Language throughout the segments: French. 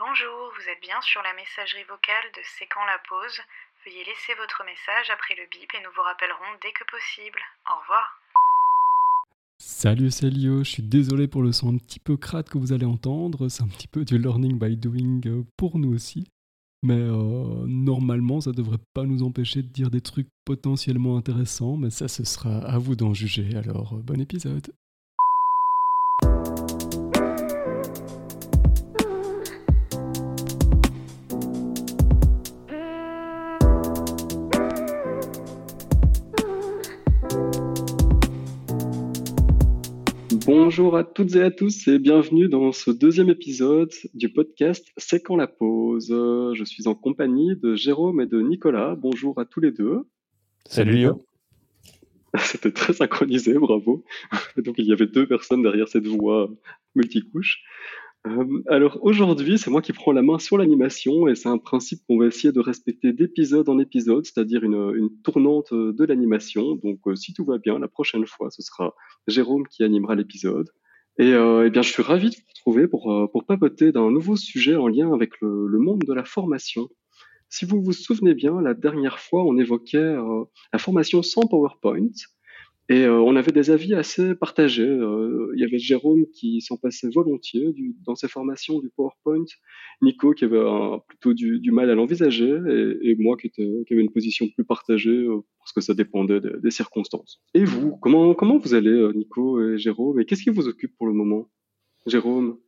Bonjour, vous êtes bien sur la messagerie vocale de C'est quand la pause. Veuillez laisser votre message après le bip et nous vous rappellerons dès que possible. Au revoir. Salut, c'est Lio. Je suis désolé pour le son un petit peu crade que vous allez entendre. C'est un petit peu du learning by doing pour nous aussi. Mais euh, normalement, ça devrait pas nous empêcher de dire des trucs potentiellement intéressants. Mais ça, ce sera à vous d'en juger. Alors, euh, bon épisode. Bonjour à toutes et à tous et bienvenue dans ce deuxième épisode du podcast C'est quand la pause. Je suis en compagnie de Jérôme et de Nicolas. Bonjour à tous les deux. Salut Lio. C'était très synchronisé, bravo. Donc il y avait deux personnes derrière cette voix multicouche. Euh, alors aujourd'hui, c'est moi qui prends la main sur l'animation et c'est un principe qu'on va essayer de respecter d'épisode en épisode, c'est-à-dire une, tournante de l'animation. Donc euh, si tout va bien, la prochaine fois, ce sera Jérôme qui animera l'épisode. Et, euh, eh bien, je suis ravi de vous retrouver pour, pour papoter d'un nouveau sujet en lien avec le, monde de la formation. Si vous vous souvenez bien, la dernière fois, on évoquait la formation sans PowerPoint. Et euh, on avait des avis assez partagés. Euh, il y avait Jérôme qui s'en passait volontiers dans ses formations du PowerPoint, Nico qui avait plutôt du, mal à l'envisager, et, moi qui, était, avait une position plus partagée euh, parce que ça dépendait des circonstances. Et vous, comment, comment vous allez, Nico et Jérôme, et qu'est-ce qui vous occupe pour le moment? Jérôme?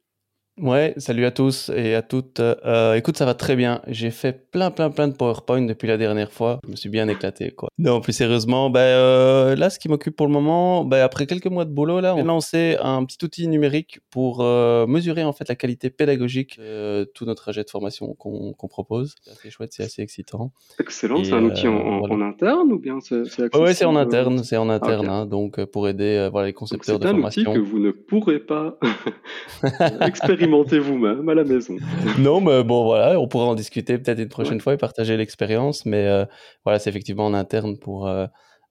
Ouais, salut à tous et à toutes. Euh, écoute, ça va très bien. J'ai fait plein, plein, plein de PowerPoint depuis la dernière fois. Je me suis bien éclaté, quoi. Non, plus sérieusement, ben, euh, là, ce qui m'occupe pour le moment, ben, après quelques mois de boulot, là, on a lancé un petit outil numérique pour euh, mesurer, en fait, la qualité pédagogique de tout notre trajet de formation qu'on propose. C'est assez chouette, c'est assez excitant. Excellent. C'est un outil en, interne ou bien c'est Ouais, c'est en interne. C'est en interne, hein, donc pour aider voilà, les concepteurs de formation. C'est un outil que vous ne pourrez pas expérimenter expérimentez vous-même à la maison. non, mais bon, voilà, on pourra en discuter peut-être une prochaine fois et partager l'expérience. Mais euh, voilà, c'est effectivement en interne pour euh,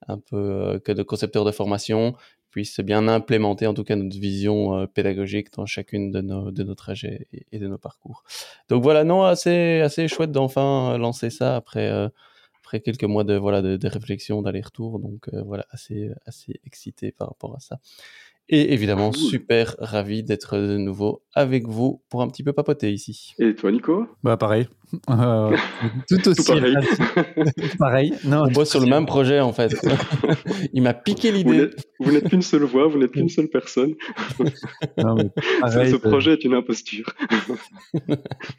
un peu euh, que le concepteurs de formation puissent bien implémenter en tout cas notre vision pédagogique dans chacune de nos, de nos trajets et, de nos parcours. Donc voilà, non, assez, assez chouette d'enfin lancer ça après après quelques mois de voilà de, de réflexion d'aller-retour donc voilà assez assez excité par rapport à ça et évidemment, super ravi d'être de nouveau avec vous pour un petit peu papoter ici. Et toi, Nico? Bah pareil. Euh, tout aussi. pareil. pareil. Non, On bosse sur le même projet en fait. Il m'a piqué l'idée. Vous n'êtes qu'une seule voix, vous n'êtes qu'une seule personne. Non, mais pareil, Ce projet est une imposture.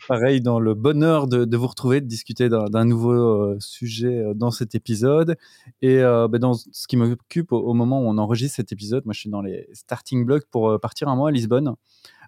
pareil, dans le bonheur de, de vous retrouver, de discuter d'un nouveau euh, sujet euh, dans cet épisode. Et bah, dans ce qui m'occupe au, moment où on enregistre cet épisode, moi je suis dans les starting blocks pour partir un mois à Lisbonne.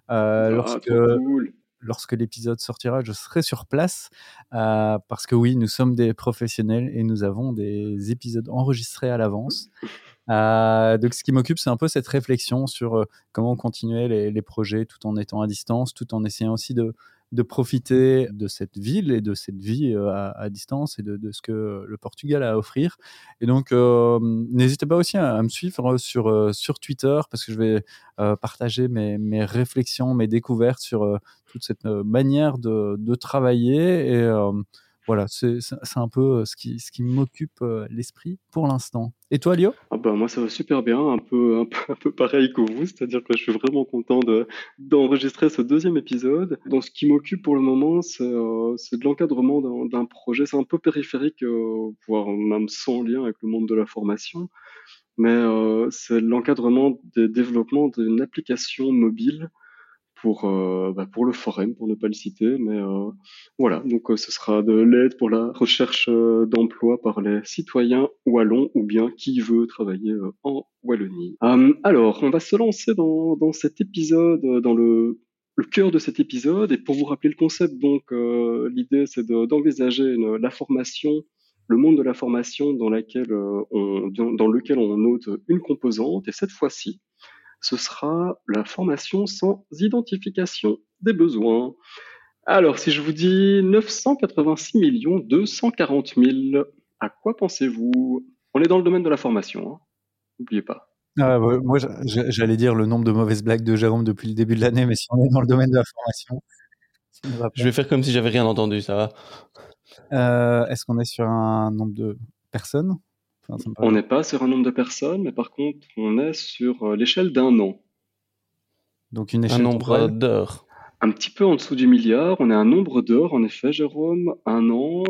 Ah, lorsque, cool lorsque l'épisode sortira, je serai sur place euh, parce que oui, nous sommes des professionnels et nous avons des épisodes enregistrés à l'avance. Euh, donc, ce qui m'occupe, c'est un peu cette réflexion sur euh, comment continuer les, projets tout en étant à distance, tout en essayant aussi de, de profiter de cette ville et de cette vie euh, à, distance et de, ce que le Portugal a à offrir. Et donc, euh, n'hésitez pas aussi à, me suivre sur, euh, sur Twitter parce que je vais partager mes, mes, réflexions, mes découvertes sur toute cette manière de, de travailler et voilà, c'est un peu euh, ce qui, ce qui m'occupe euh, l'esprit pour l'instant. Et toi, Lio? Ah bah, Moi, ça va super bien, un peu, un peu, un peu pareil que vous, c'est-à-dire que je suis vraiment content d'enregistrer ce deuxième épisode. Donc, ce qui m'occupe pour le moment, c'est euh, de l'encadrement d'un projet. C'est un peu périphérique, voire même sans lien avec le monde de la formation, mais c'est l'encadrement des développements d'une application mobile pour, euh, bah pour le forum, pour ne pas le citer. Mais euh, voilà, donc euh, ce sera de l'aide pour la recherche d'emploi par les citoyens wallons ou bien qui veut travailler en Wallonie. alors, on va se lancer dans, cet épisode, dans le, cœur de cet épisode. Et pour vous rappeler le concept, donc l'idée c'est d'envisager la formation le monde de la formation dans lequel on note une composante, et cette fois-ci, ce sera la formation sans identification des besoins. Alors, si je vous dis 986 240 000, à quoi pensez-vous? On est dans le domaine de la formation, hein. n'oubliez pas. Ah, moi, j'allais dire le nombre de mauvaises blagues de Jérôme depuis le début de l'année, mais si on est dans le domaine de la formation, Je vais faire comme si j'avais rien entendu, ça va. Euh, est-ce qu'on est sur un nombre de personnes? On n'est pas sur un nombre de personnes, mais par contre, on est sur euh, l'échelle d'un an. Donc une échelle un nombre d'heures. Un petit peu en dessous du milliard. On est un nombre d'heures, en effet, Jérôme, un an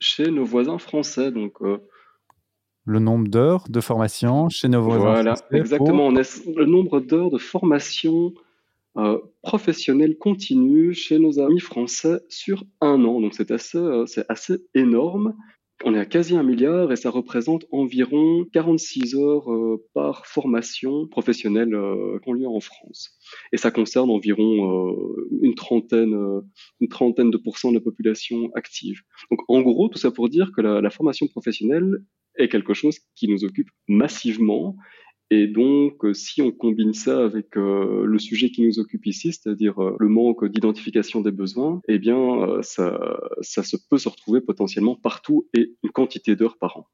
chez nos voisins français. Donc, euh, le nombre d'heures de formation chez nos voisins voilà, français. exactement. On est le nombre d'heures de formation euh, professionnelle continue chez nos amis français sur un an. Donc, c'est assez, euh, c'est assez énorme. On est à quasi un milliard et ça représente environ 46 heures euh, par formation professionnelle euh, qu'on lieu en France. Et ça concerne environ euh, une trentaine, une trentaine de pourcents de la population active. Donc en gros, tout ça pour dire que la formation professionnelle est quelque chose qui nous occupe massivement et donc, euh, si on combine ça avec euh, le sujet qui nous occupe ici, c'est-à-dire euh, le manque d'identification des besoins, eh bien, ça, peut se retrouver potentiellement partout et une quantité d'heures par an.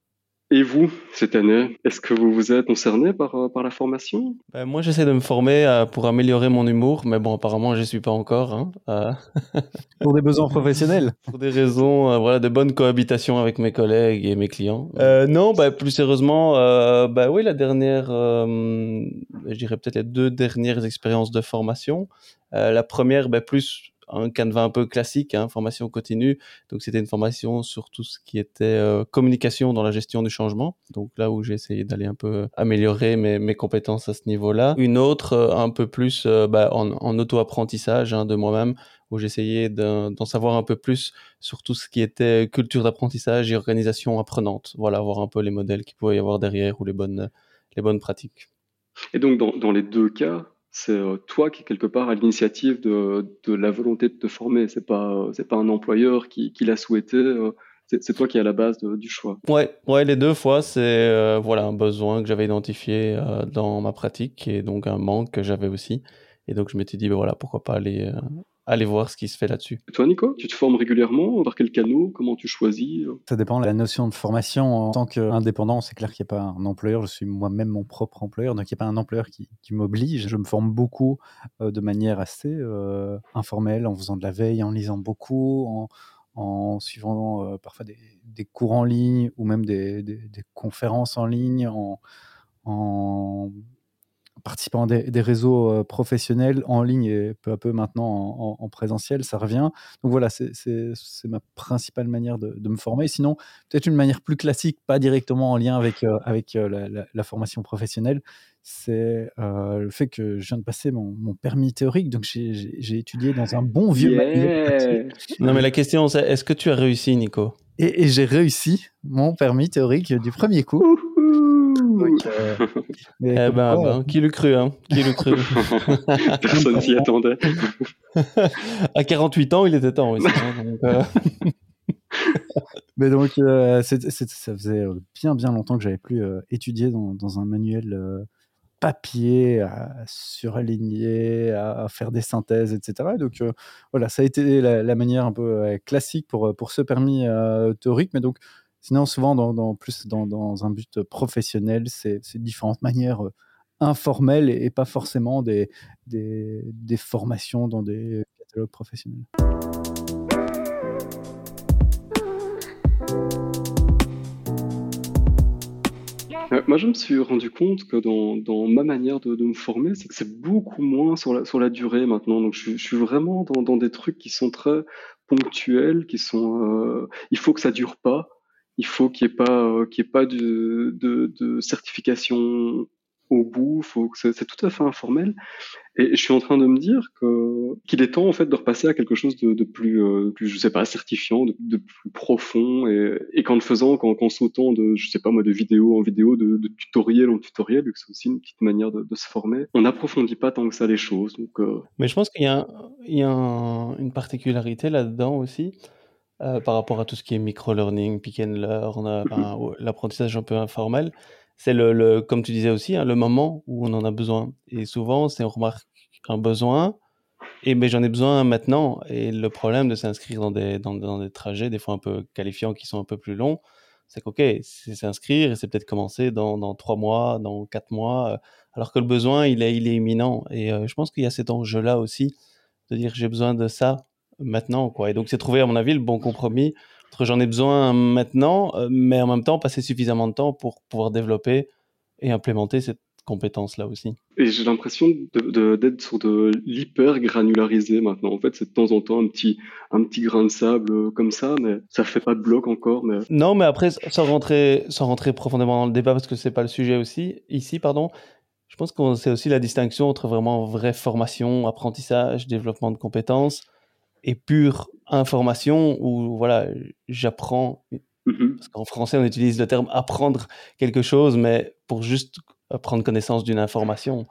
Et vous, cette année, est-ce que vous vous êtes concerné par, euh, par la formation? Ben, Moi, j'essaie de me former euh, pour améliorer mon humour, mais bon, apparemment, je ne suis pas encore. Hein, euh... pour des besoins professionnels Pour des raisons, euh, voilà, de bonne cohabitation avec mes collègues et mes clients. Euh, non, bah, plus sérieusement, bah, oui, la dernière, je dirais peut-être les deux dernières expériences de formation. la première, bah, plus un canevas un peu classique, hein, formation continue. Donc c'était une formation sur tout ce qui était euh, communication dans la gestion du changement. Donc là où j'ai essayé d'aller un peu améliorer mes, compétences à ce niveau-là. Une autre euh, un peu plus euh, bah, en, en auto-apprentissage hein, de moi-même où j'essayais d'en savoir un peu plus sur tout ce qui était culture d'apprentissage et organisation apprenante. Voilà, voir un peu les modèles qu'il pouvait y avoir derrière ou les bonnes, les bonnes pratiques. Et donc, dans les deux cas, c'est euh, toi qui quelque part à l'initiative de, la volonté de te former. C'est pas c'est pas un employeur qui, l'a souhaité. Euh, c'est toi qui es à la base du choix. Ouais, ouais, les deux fois, c'est euh, voilà un besoin que j'avais identifié euh, dans ma pratique et donc un manque que j'avais aussi. Et donc je m'étais dit ben voilà pourquoi pas aller aller voir ce qui se fait là-dessus. Toi, Nico, tu te formes régulièrement Par quel canot Comment tu choisis Ça dépend de la notion de formation. En tant qu'indépendant, c'est clair qu'il n'y a pas un employeur. Je suis moi-même mon propre employeur, donc il n'y a pas un employeur qui, qui m'oblige. Je me forme beaucoup euh, de manière assez euh, informelle, en faisant de la veille, en lisant beaucoup, en, en suivant euh, parfois des, des, cours en ligne ou même des, des, des conférences en ligne, en, en participant à des, des, réseaux euh, professionnels en ligne et peu à peu maintenant en, en, en présentiel, ça revient. Donc voilà, c'est ma principale manière de, de, me former. Sinon, peut-être une manière plus classique, pas directement en lien avec, euh, avec euh, la, la, la, formation professionnelle, c'est euh, le fait que je viens de passer mon, mon permis théorique, donc j'ai étudié dans un bon vieux yeah. Non mais la question c'est, est-ce que tu as réussi, Nico? Et, et j'ai réussi mon permis théorique du premier coup. Donc, euh, mais eh ben, quoi, ben, qui le cru, hein? Qui le cru Personne s'y attendait. à 48 ans, il était temps aussi. Hein, donc, euh... mais donc, euh, c est, c est, ça faisait bien, bien longtemps que j'avais plus euh, étudié dans, dans, un manuel euh, papier à surligner, à, faire des synthèses, etc. Et donc, euh, voilà, ça a été la, la, manière un peu classique pour, pour ce permis théorique. Mais donc, Sinon, souvent, dans, plus dans, un but professionnel, c'est différentes manières euh, informelles et, pas forcément des, formations dans des catalogues professionnels. Moi, je me suis rendu compte que dans, ma manière de, me former, c'est que c'est beaucoup moins sur la, durée maintenant. Donc, je, suis vraiment dans, dans, des trucs qui sont très ponctuels, qui sont. Euh, il faut que ça dure pas il faut qu'il n'y ait pas, euh, qu'il ait pas de, certification au bout. Faut que c'est tout à fait informel. Et je suis en train de me dire qu'il est temps en fait de repasser à quelque chose de, plus, euh, plus, sais pas, certifiant, de, plus profond. Et, et qu'en le faisant, qu'en qu sautant de, je sais pas moi, de vidéo en vidéo, de, de tutoriel en tutoriel, vu que c'est aussi une petite manière de, se former, on n'approfondit pas tant que ça les choses. Donc, euh... Mais je pense qu'il y a, il y a un, une particularité là-dedans aussi. Euh, par rapport à tout ce qui est micro-learning, pick and learn, euh, l'apprentissage un peu informel, c'est le, le, comme tu disais aussi, hein, le moment où on en a besoin. Et souvent, c'est on remarque un besoin, et ben j'en ai besoin maintenant. Et le problème de s'inscrire dans des, dans, dans, des trajets, des fois un peu qualifiants, qui sont un peu plus longs, c'est qu'ok, c'est s'inscrire et c'est peut-être commencer dans, dans trois mois, dans quatre mois, euh, alors que le besoin, il est, il est imminent. Et euh, je pense qu'il y a cet enjeu-là aussi, de dire j'ai besoin de ça maintenant. Quoi. Et donc, c'est trouver, à mon avis, le bon compromis entre j'en ai besoin maintenant, mais en même temps, passer suffisamment de temps pour pouvoir développer et implémenter cette compétence-là aussi. Et j'ai l'impression d'être sur de l'hyper granularisé maintenant. En fait, c'est de temps en temps un petit, un petit grain de sable euh, comme ça, mais ça fait pas de bloc encore. Mais... Non, mais après, sans rentrer, sans rentrer profondément dans le débat, parce que c'est pas le sujet aussi, ici, pardon, je pense que c'est aussi la distinction entre vraiment vraie formation, apprentissage, développement de compétences et pure information où voilà, j'apprends. Mm-hmm. Parce qu'en français, on utilise le terme apprendre quelque chose, mais pour juste prendre connaissance d'une information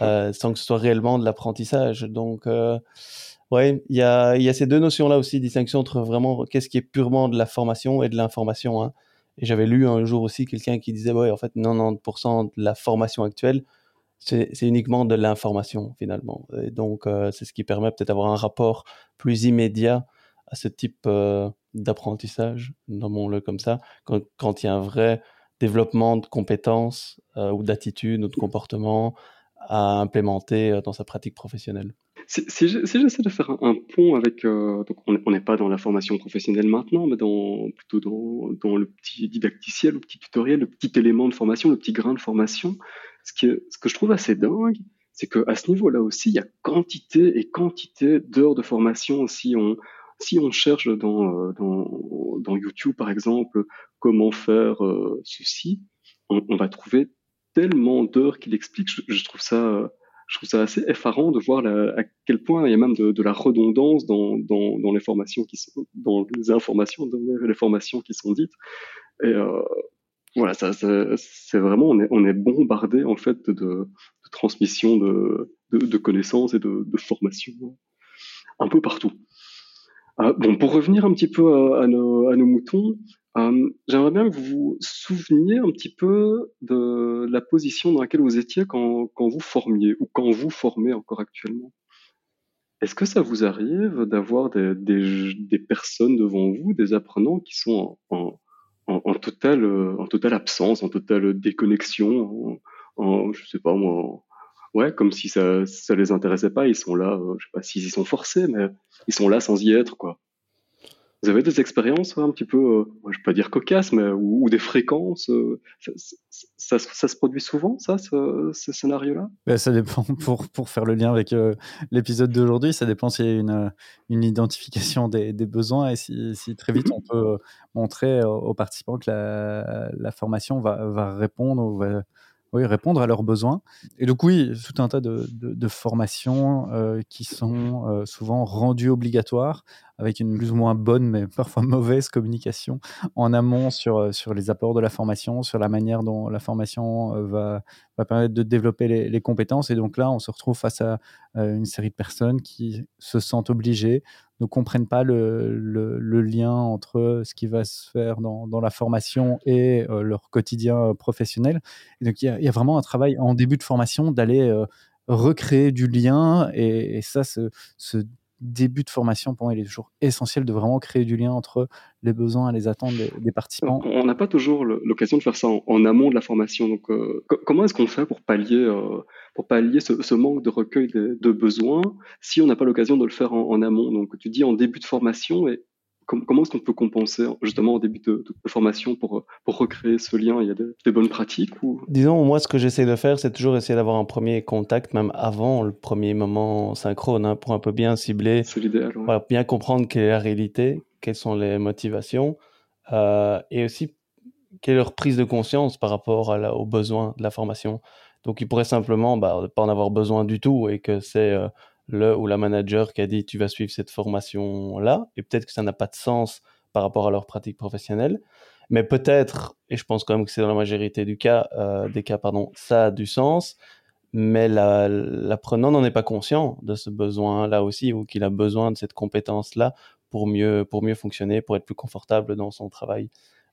euh, sans que ce soit réellement de l'apprentissage. Donc, euh, ouais, il y a, y a, ces deux notions-là aussi, distinction entre vraiment qu'est-ce qui est purement de la formation et de l'information. Hein. Et j'avais lu un jour aussi quelqu'un qui disait, ouais, en fait, 90% de la formation actuelle, c'est uniquement de l'information finalement. Et donc, euh, c'est ce qui permet peut-être d'avoir un rapport plus immédiat à ce type euh, d'apprentissage, nommons-le comme ça, quand, il y a un vrai développement de compétences euh, ou d'attitudes ou de comportements à implémenter dans sa pratique professionnelle. Si, si j'essaie de faire un, pont avec, euh, donc on n'est pas dans la formation professionnelle maintenant, mais dans, plutôt dans, dans, le petit didacticiel, le petit tutoriel, le petit élément de formation, le petit grain de formation, ce, qui est, ce que je trouve assez dingue, c'est qu'à ce niveau-là aussi, il y a quantité et quantité d'heures de formation. Si on, si on cherche dans, dans, dans YouTube, par exemple, comment faire euh, ceci, on, va trouver tellement d'heures qu'il explique. Je, trouve ça, je trouve ça assez effarant de voir à quel point il y a même de, la redondance dans, les formations qui sont, dans les informations, dans les formations qui sont dites. Et euh, voilà, c'est vraiment, on est, on bombardé en fait de, transmission de, de, connaissances et de, de formation un peu partout. Euh, bon, pour revenir un petit peu à nos, moutons, euh, j'aimerais bien que vous vous souveniez un petit peu de la position dans laquelle vous étiez quand, vous formiez ou quand vous formez encore actuellement. Est-ce que ça vous arrive d'avoir des, personnes devant vous, des apprenants qui sont en, totale, en totale absence, en totale déconnexion, en, je sais pas moi, ouais, comme si ça, ça les intéressait pas, ils sont là, euh, je sais pas s'ils y sont forcés, mais ils sont là sans y être, quoi. Vous avez des expériences un petit peu, euh, je vais pas dire cocasses, mais ou, des fréquences. Euh, ça, ça, se produit souvent, ça, ce, ce scénario-là? Ben, Ça dépend. Pour, pour faire le lien avec euh, l'épisode d'aujourd'hui, ça dépend s'il y a une, une identification des, des, besoins et si, si très vite mm-hmm. on peut montrer aux participants que la, la formation va, va répondre ou va oui, répondre à leurs besoins. Et donc oui, tout un tas de, de, formations euh, qui sont euh, souvent rendues obligatoires avec une plus ou moins bonne, mais parfois mauvaise communication en amont sur, euh, sur les apports de la formation, sur la manière dont la formation va, va permettre de développer les, les, compétences. Et donc là, on se retrouve face à une série de personnes qui se sentent obligées ne comprennent pas le, lien entre ce qui va se faire dans, la formation et euh, leur quotidien euh, professionnel. Donc, il y, a vraiment un travail en début de formation d'aller euh, recréer du lien. Et, ça, ce, ce, début de formation, pour moi, il est toujours essentiel de vraiment créer du lien entre les besoins et les attentes des, participants. On n'a pas toujours l'occasion de faire ça en, amont de la formation. Donc, comment est-ce qu'on fait pour pallier pour pallier ce, manque de recueil de, de, besoins si on n'a pas l'occasion de le faire en, en, amont? Donc tu dis en début de formation et comment est-ce qu'on peut compenser justement en début de, de, formation pour, pour recréer ce lien? Il y a des, bonnes pratiques ou... Disons, moi, ce que j'essaie de faire, c'est toujours essayer d'avoir un premier contact, même avant le premier moment synchrone, hein, pour un peu bien cibler, voilà, bien comprendre quelle est la réalité, quelles sont les motivations, euh, et aussi quelle est leur prise de conscience par rapport à la, aux besoins de la formation. Donc, il pourrait simplement bah, pas en avoir besoin du tout et que c'est euh, le ou la manager qui a dit tu vas suivre cette formation-là. Et peut-être que ça n'a pas de sens par rapport à leur pratique professionnelle. Mais peut-être, et je pense quand même que c'est dans la majorité du cas, euh, des cas, pardon, ça a du sens. Mais l'apprenant n'en est pas conscient de ce besoin-là aussi, ou qu'il a besoin de cette compétence-là pour mieux, pour mieux fonctionner, pour être plus confortable dans son travail.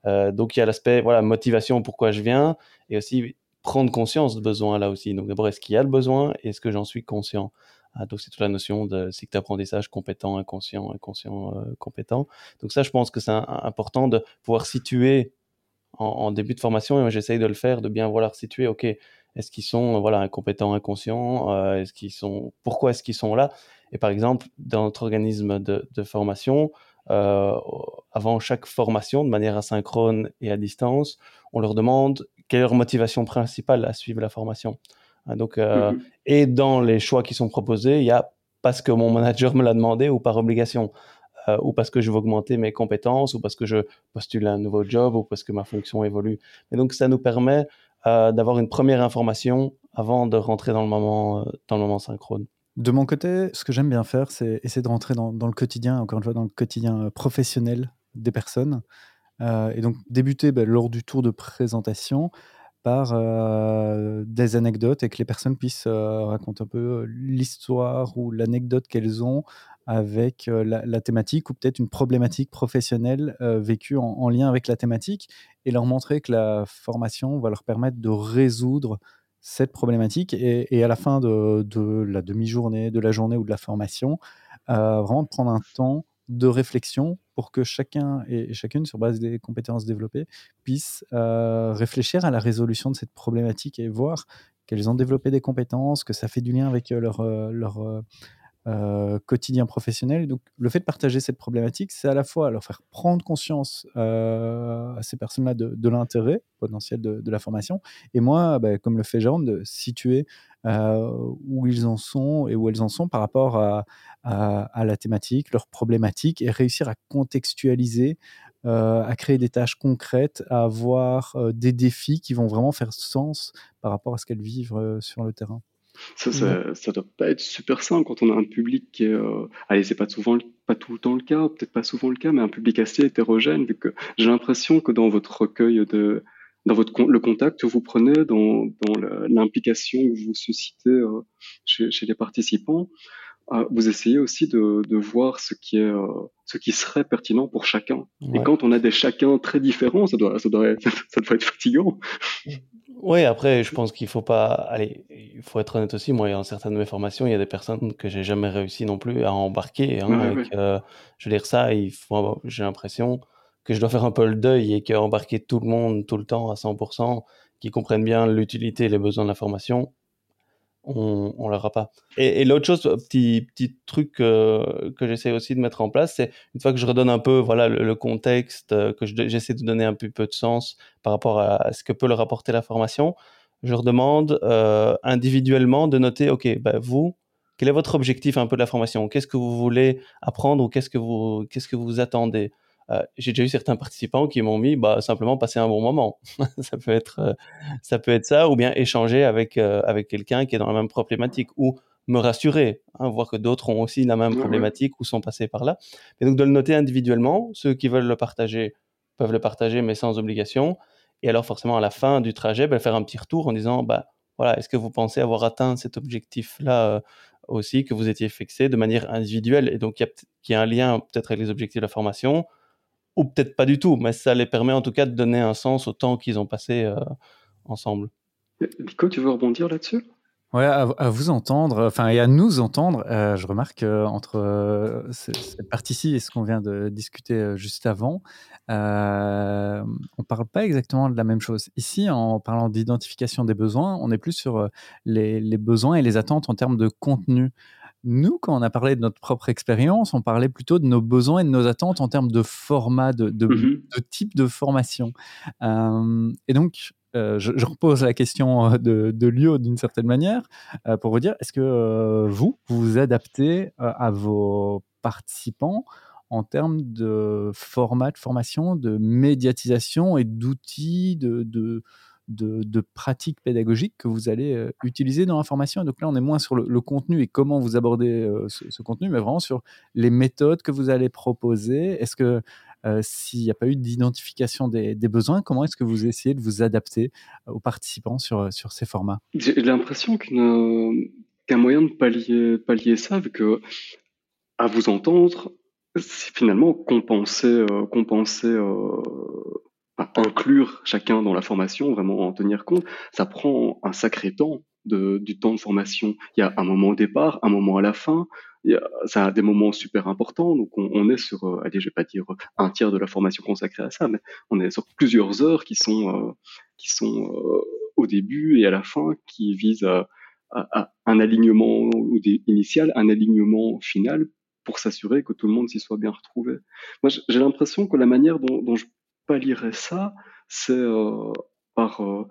Euh, donc il y a l'aspect voilà motivation pourquoi je viens et aussi prendre conscience de besoin là aussi. Donc d'abord, est-ce qu'il y a le besoin et est-ce que j'en suis conscient? Donc c'est toute la notion de cycle d'apprentissage compétent, inconscient, inconscient, euh, compétent. Donc ça, je pense que c'est important de pouvoir situer en, début de formation, et j'essaye de le faire, de bien vouloir situer, ok, est-ce qu'ils sont voilà incompétents, inconscients, euh, est-ce qu'ils sont, pourquoi est-ce qu'ils sont là? Et par exemple, dans notre organisme de, formation, euh, avant chaque formation, de manière asynchrone et à distance, on leur demande quelle est leur motivation principale à suivre la formation. Hein, donc, euh, mhm. Et dans les choix qui sont proposés, il y a parce que mon manager me l'a demandé ou par obligation, euh, ou parce que je veux augmenter mes compétences, ou parce que je postule un nouveau job, ou parce que ma fonction évolue. Et donc ça nous permet euh, d'avoir une première information avant de rentrer dans le moment, dans le moment synchrone. De mon côté, ce que j'aime bien faire, c'est essayer de rentrer dans, le quotidien, encore une fois, dans le quotidien professionnel des personnes. et donc débuter ben, lors du tour de présentation par des anecdotes et que les personnes puissent raconter un peu l'histoire ou l'anecdote qu'elles ont avec la, thématique ou peut-être une problématique professionnelle vécue en, lien avec la thématique et leur montrer que la formation va leur permettre de résoudre cette problématique et, à la fin de, de la demi-journée, de la journée ou de la formation, vraiment prendre un temps de réflexion pour que chacun et chacune, sur base des compétences développées, puisse euh, réfléchir à la résolution de cette problématique et voir qu'elles ont développé des compétences, que ça fait du lien avec euh, leur, euh, quotidien professionnel. Donc, le fait de partager cette problématique, c'est à la fois leur faire prendre conscience à ces personnes-là de, l'intérêt potentiel de, la formation, et moi, bah, comme le fait Jérôme, de situer où ils en sont et où elles en sont par rapport à, à, la thématique, leurs problématiques, et réussir à contextualiser, à créer des tâches concrètes, à avoir des défis qui vont vraiment faire sens par rapport à ce qu'elles vivent sur le terrain. Ça, ça, doit pas être super simple quand on a un public qui est, allez, c'est pas souvent, pas tout le temps le cas, peut-être pas souvent le cas, mais un public assez hétérogène, vu que j'ai l'impression que dans votre recueil de, dans votre le contact que vous prenez, dans, dans l'implication que vous suscitez euh, chez, chez, les participants, euh, vous essayez aussi de, de voir ce qui est euh, ce qui serait pertinent pour chacun. Et quand on a des chacun très différents, ça doit ça doit être, ça doit être fatigant. Oui, après, je pense qu'il faut pas. Allez, il faut être honnête aussi. Moi, dans certaines de mes formations, il y a des personnes que j'ai jamais réussi non plus à embarquer. Hein, avec, je veux dire ça, il faut. J'ai l'impression que je dois faire un peu le deuil et qu'embarquer tout le monde tout le temps à 100%, qui comprennent bien l'utilité et les besoins de la formation, on, on l'aura pas. Et, l'autre chose, petit, petit truc euh, que j'essaie aussi de mettre en place, c'est une fois que je redonne un peu voilà, le, contexte, euh, que j'essaie de donner un peu, peu de sens par rapport à, ce que peut leur apporter la formation, je leur demande euh, individuellement de noter, OK, bah, vous, quel est votre objectif un peu de la formation? Qu'est-ce que vous voulez apprendre ou qu'est-ce que qu'est-ce que vous attendez? Euh, j'ai déjà eu certains participants qui m'ont mis bah, simplement passer un bon moment. ça peut être euh, ça peut être ça ou bien échanger avec euh, avec quelqu'un qui est dans la même problématique ou me rassurer, hein, voir que d'autres ont aussi la même problématique ou sont passés par là. Et donc de le noter individuellement, ceux qui veulent le partager peuvent le partager mais sans obligation. Et alors forcément à la fin du trajet, ben, faire un petit retour en disant bah voilà, est-ce que vous pensez avoir atteint cet objectif-là aussi que vous étiez fixé de manière individuelle? Et donc il y, y, a un lien peut-être avec les objectifs de la formation ou peut-être pas du tout, mais ça les permet en tout cas de donner un sens au temps qu'ils ont passé euh, ensemble. Nico, tu veux rebondir là-dessus? Ouais, à, vous entendre, enfin, et à nous entendre, euh, je remarque euh, entre cette partie-ci et ce qu'on vient de discuter juste avant, on ne parle pas exactement de la même chose. Ici, en parlant d'identification des besoins, on est plus sur les, les, besoins et les attentes en termes de contenu. Nous, quand on a parlé de notre propre expérience, on parlait plutôt de nos besoins et de nos attentes en termes de format, de, de, mmh type de formation. Euh, et donc, euh, je, repose la question euh, de, de Lio d'une certaine manière pour vous dire, est-ce que vous, vous vous adaptez à vos participants en termes de format de formation, de médiatisation et d'outils, de, de de, pratiques pédagogiques que vous allez euh, utiliser dans la formation. donc là, on est moins sur le, contenu et comment vous abordez euh, ce, contenu, mais vraiment sur les méthodes que vous allez proposer. Est-ce que euh, s'il n'y a pas eu d'identification des, besoins, comment est-ce que vous essayez de vous adapter aux participants sur, sur ces formats? J'ai l'impression qu'un moyen de pallier, pallier ça, vu que à vous entendre, c'est finalement compenser, compenser inclure chacun dans la formation, vraiment en tenir compte, ça prend un sacré temps du temps de formation. Il y a un moment au départ, un moment à la fin. Il y a, ça a des moments super importants. Donc on, on est sur, euh, allez, je vais pas dire un tiers de la formation consacrée à ça, mais on est sur plusieurs heures qui sont euh, qui sont euh, au début et à la fin, qui visent à, un alignement initial, un alignement final pour s'assurer que tout le monde s'y soit bien retrouvé. Moi, j'ai l'impression que la manière dont, dont je pallierais ça, c'est euh, par euh,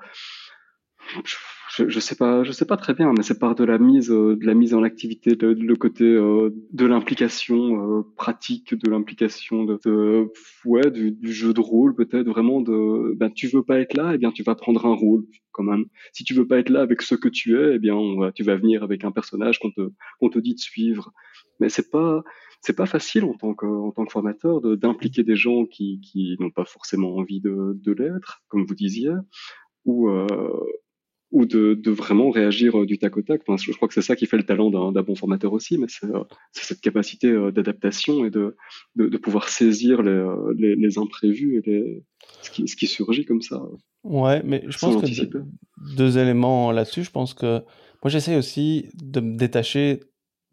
je, je sais pas, je sais pas très bien, mais c'est par de la mise, euh, de la mise en activité, de, le côté de l'implication pratique, de l'implication de, de, ouais, du, jeu de rôle peut-être vraiment de, ben tu veux pas être là, eh bien tu vas prendre un rôle comme un. Si tu veux pas être là avec ce que tu es, eh bien tu vas venir avec un personnage qu'on te, qu'on te dit de suivre. Mais c'est pas, c'est pas facile en tant que, en tant que formateur d'impliquer des gens qui, qui n'ont pas forcément envie de, de l'être, comme vous disiez, ou euh, ou de, de, vraiment réagir euh, du tac au tac. Enfin, je, crois que c'est ça qui fait le talent d'un bon formateur aussi, mais c'est euh, cette capacité d'adaptation et de, de, de, pouvoir saisir les, les, les imprévus et les, ce, qui, ce, qui, surgit comme ça. Ouais, mais je pense que deux, deux éléments là-dessus. Je pense que moi, j'essaie aussi de me détacher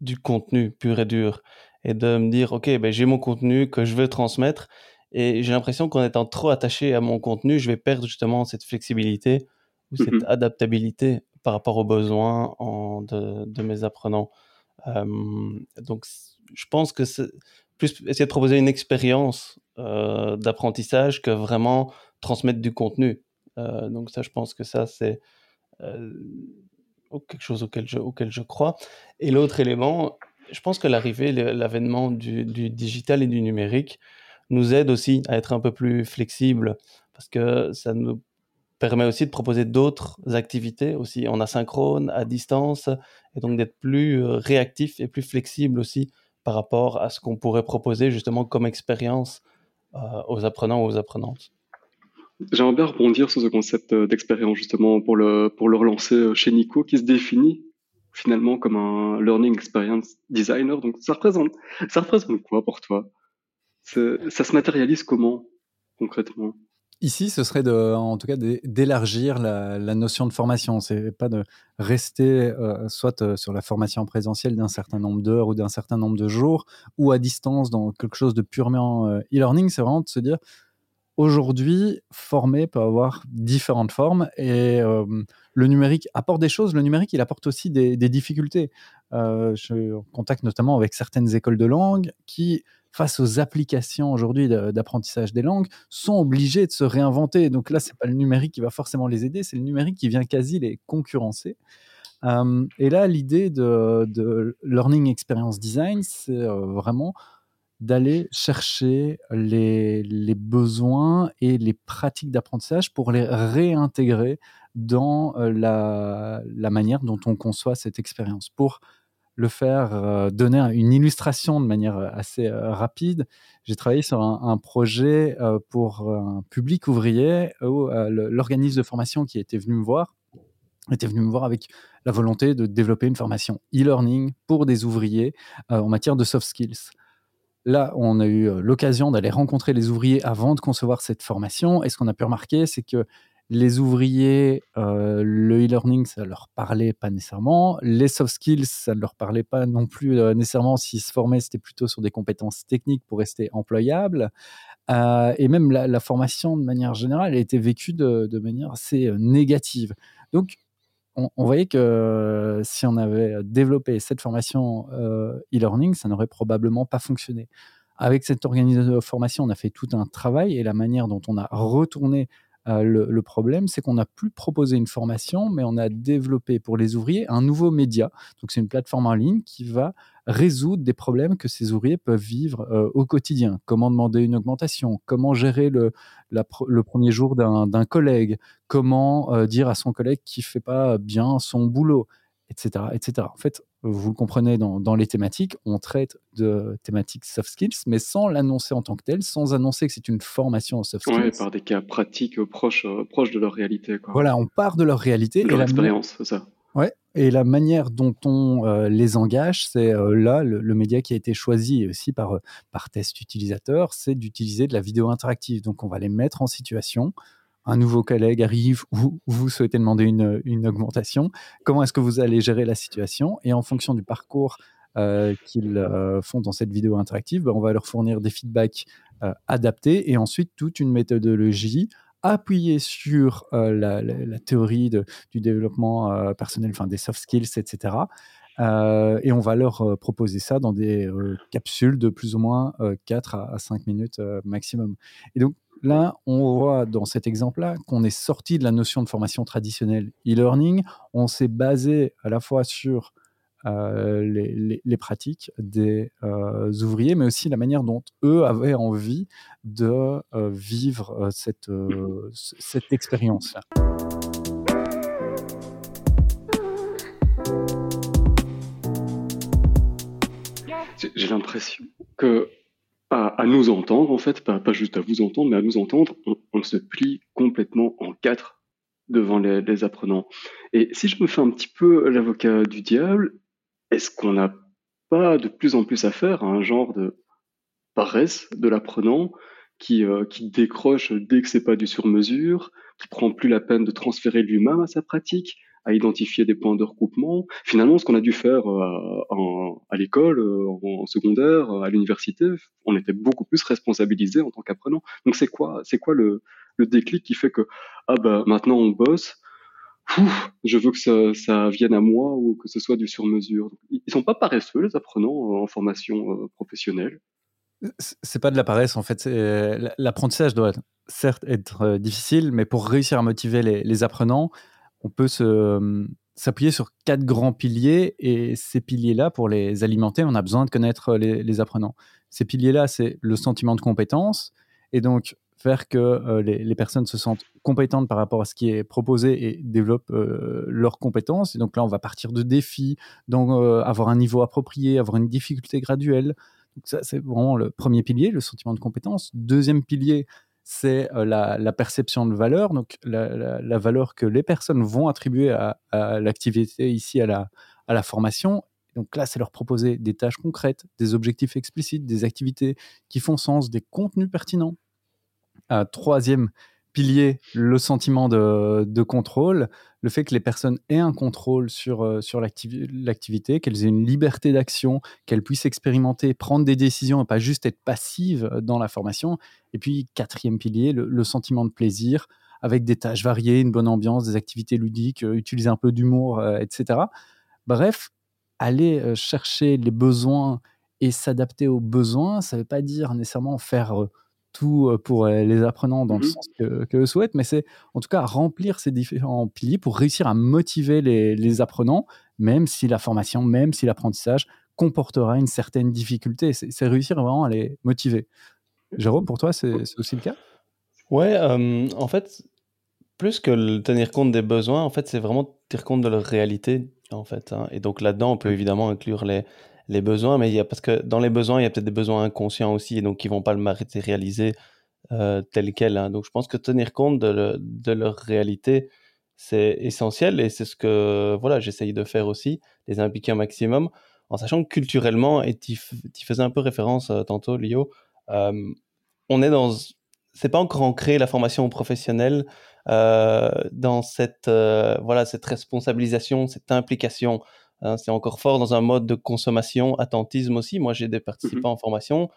du contenu pur et dur et de me dire, OK, ben, j'ai mon contenu que je veux transmettre et j'ai l'impression qu'en étant trop attaché à mon contenu, je vais perdre justement cette flexibilité ou cette mmh adaptabilité par rapport aux besoins en, de, de, mes apprenants. Euh, donc, je pense que c'est plus essayer de proposer une expérience euh, d'apprentissage que vraiment transmettre du contenu. Euh, donc ça, je pense que ça, c'est quelque chose auquel je, auquel je crois. Et l'autre élément, je pense que l'arrivée, l'avènement du, digital et du numérique nous aide aussi à être un peu plus flexible parce que ça nous permet aussi de proposer d'autres activités aussi en asynchrone, à distance, et donc d'être plus euh, réactif et plus flexible aussi par rapport à ce qu'on pourrait proposer justement comme expérience euh, aux apprenants ou aux apprenantes. J'aimerais bien rebondir sur ce concept euh, d'expérience justement pour le, pour le relancer chez Nico qui se définit finalement comme un learning experience designer. Donc ça représente, ça représente quoi pour toi? Ça se matérialise comment concrètement? Ici, ce serait en tout cas d'élargir la, la, notion de formation. C'est pas de rester euh, soit euh, sur la formation présentielle d'un certain nombre d'heures ou d'un certain nombre de jours, ou à distance dans quelque chose de purement euh, e-learning. C'est vraiment de se dire aujourd'hui, former peut avoir différentes formes et le numérique apporte des choses. Le numérique, il apporte aussi des, difficultés. je suis en contact notamment avec certaines écoles de langue qui face aux applications aujourd'hui d'apprentissage des langues, sont obligés de se réinventer. Donc là, c'est pas le numérique qui va forcément les aider, c'est le numérique qui vient quasi les concurrencer. Euh, et là, l'idée de, de, Learning Experience Design, c'est euh, vraiment d'aller chercher les, besoins et les pratiques d'apprentissage pour les réintégrer dans euh, la, manière dont on conçoit cette expérience, pour le faire euh, donner une illustration de manière euh, assez rapide. J'ai travaillé sur un, projet pour un public ouvrier où l'organisme de formation qui était venu me voir était venu me voir avec la volonté de développer une formation e-learning pour des ouvriers en matière de soft skills. Là, on a eu l'occasion d'aller rencontrer les ouvriers avant de concevoir cette formation. Et ce qu'on a pu remarquer, c'est que les ouvriers, euh, le e-learning, ça leur parlait pas nécessairement. Les soft skills, ça ne leur parlait pas non plus euh, nécessairement. S'ils se formaient, c'était plutôt sur des compétences techniques pour rester employables. Euh, et même la, formation, de manière générale, a été vécue de, manière assez négative. Donc, on, voyait que si on avait développé cette formation e-learning, ça n'aurait probablement pas fonctionné. Avec cette organisation de formation, on a fait tout un travail et la manière dont on a retourné euh, le, problème, c'est qu'on n'a plus proposé une formation, mais on a développé pour les ouvriers un nouveau média. Donc, c'est une plateforme en ligne qui va résoudre des problèmes que ces ouvriers peuvent vivre euh, au quotidien. Comment demander une augmentation? Comment gérer le, le premier jour d'un collègue? Comment euh, dire à son collègue qui fait pas bien son boulot? Etc., etc. En fait, vous le comprenez dans, les thématiques, on traite de thématiques soft skills, mais sans l'annoncer en tant que tel, sans annoncer que c'est une formation soft skills. Oui, par des cas pratiques proches, euh, proches de leur réalité. Quoi. Voilà, on part de leur réalité. De leur expérience, c'est ça. Ouais, et la manière dont on euh, les engage, c'est euh, là le, média qui a été choisi aussi par, par test utilisateur, c'est d'utiliser de la vidéo interactive. Donc on va les mettre en situation, un nouveau collègue arrive ou vous souhaitez demander une, augmentation, comment est-ce que vous allez gérer la situation? Et en fonction du parcours euh, qu'ils euh, font dans cette vidéo interactive, ben, on va leur fournir des feedbacks euh, adaptés et ensuite toute une méthodologie appuyer sur la, théorie du développement personnel, enfin des soft skills, etc. et on va leur proposer ça dans des capsules de plus ou moins 4 à, 5 minutes maximum. Et donc là, on voit dans cet exemple-là qu'on est sorti de la notion de formation traditionnelle e-learning. On s'est basé à la fois sur euh, les, pratiques des euh, ouvriers, mais aussi la manière dont eux avaient envie de euh, vivre cette, cette expérience-là. J'ai l'impression que à, nous entendre, en fait, pas, juste à vous entendre, mais à nous entendre, on, se plie complètement en quatre devant les, apprenants. Et si je me fais un petit peu l'avocat du diable, est-ce qu'on n'a pas de plus en plus à faire à un genre de paresse de l'apprenant qui, euh, qui décroche dès que c'est pas du sur-mesure, qui prend plus la peine de transférer lui-même à sa pratique, à identifier des points de recoupement. Finalement, ce qu'on a dû faire euh, à l'école, euh, en, secondaire, à l'université, on était beaucoup plus responsabilisé en tant qu'apprenant. Donc c'est quoi, c'est quoi le, déclic qui fait que ah bah maintenant on bosse, je veux que ça, vienne à moi ou que ce soit du sur-mesure. Ils sont pas paresseux, les apprenants euh, en formation euh, professionnelle. C'est pas de la paresse, en fait. L'apprentissage doit certes être euh, difficile, mais pour réussir à motiver les, apprenants, on peut s'appuyer sur quatre grands piliers et ces piliers-là, pour les alimenter, on a besoin de connaître les, apprenants. Ces piliers-là, c'est le sentiment de compétence et donc faire que euh, les, personnes se sentent compétentes par rapport à ce qui est proposé et développent euh, leurs compétences. Et donc là, on va partir de défis, donc euh, avoir un niveau approprié, avoir une difficulté graduelle. Donc ça, c'est vraiment le premier pilier, le sentiment de compétence. Deuxième pilier, c'est la, perception de valeur, donc la, valeur que les personnes vont attribuer à, l'activité ici, à la, formation. Donc là, c'est leur proposer des tâches concrètes, des objectifs explicites, des activités qui font sens, des contenus pertinents troisième pilier, le sentiment de, contrôle, le fait que les personnes aient un contrôle sur, euh, sur l'activité, qu'elles aient une liberté d'action, qu'elles puissent expérimenter, prendre des décisions et pas juste être passives dans la formation. Et puis, quatrième pilier, le, sentiment de plaisir, avec des tâches variées, une bonne ambiance, des activités ludiques, euh, utiliser un peu d'humour, euh, etc. Bref, aller chercher les besoins et s'adapter aux besoins, ça ne veut pas dire nécessairement faire tout euh, pour euh, les apprenants dans le mmh sens que, que eux souhaitent, mais c'est en tout cas remplir ces différents piliers pour réussir à motiver les, apprenants, même si la formation, même si l'apprentissage comportera une certaine difficulté. C'est réussir vraiment à les motiver. Jérôme, pour toi, c'est aussi le cas? Ouais, en fait, plus que tenir compte des besoins, en fait, c'est vraiment tenir compte de leur réalité, en fait. Hein. Et donc là-dedans, on peut évidemment inclure les, les besoins, mais il y a, parce que dans les besoins, il y a peut-être des besoins inconscients aussi, et donc qui vont pas le matérialiser euh, tel quel. Hein. Donc je pense que tenir compte de, leur réalité, c'est essentiel, et c'est ce que voilà, j'essaye de faire aussi, les impliquer un maximum, en sachant que culturellement, et tu faisais un peu référence euh, tantôt, Lio, euh, on est dans... C'est pas encore ancré la formation professionnelle euh, dans cette, voilà, cette responsabilisation, cette implication. Hein, c'est encore fort dans un mode de consommation, attentisme aussi. Moi, j'ai des participants mmh en formation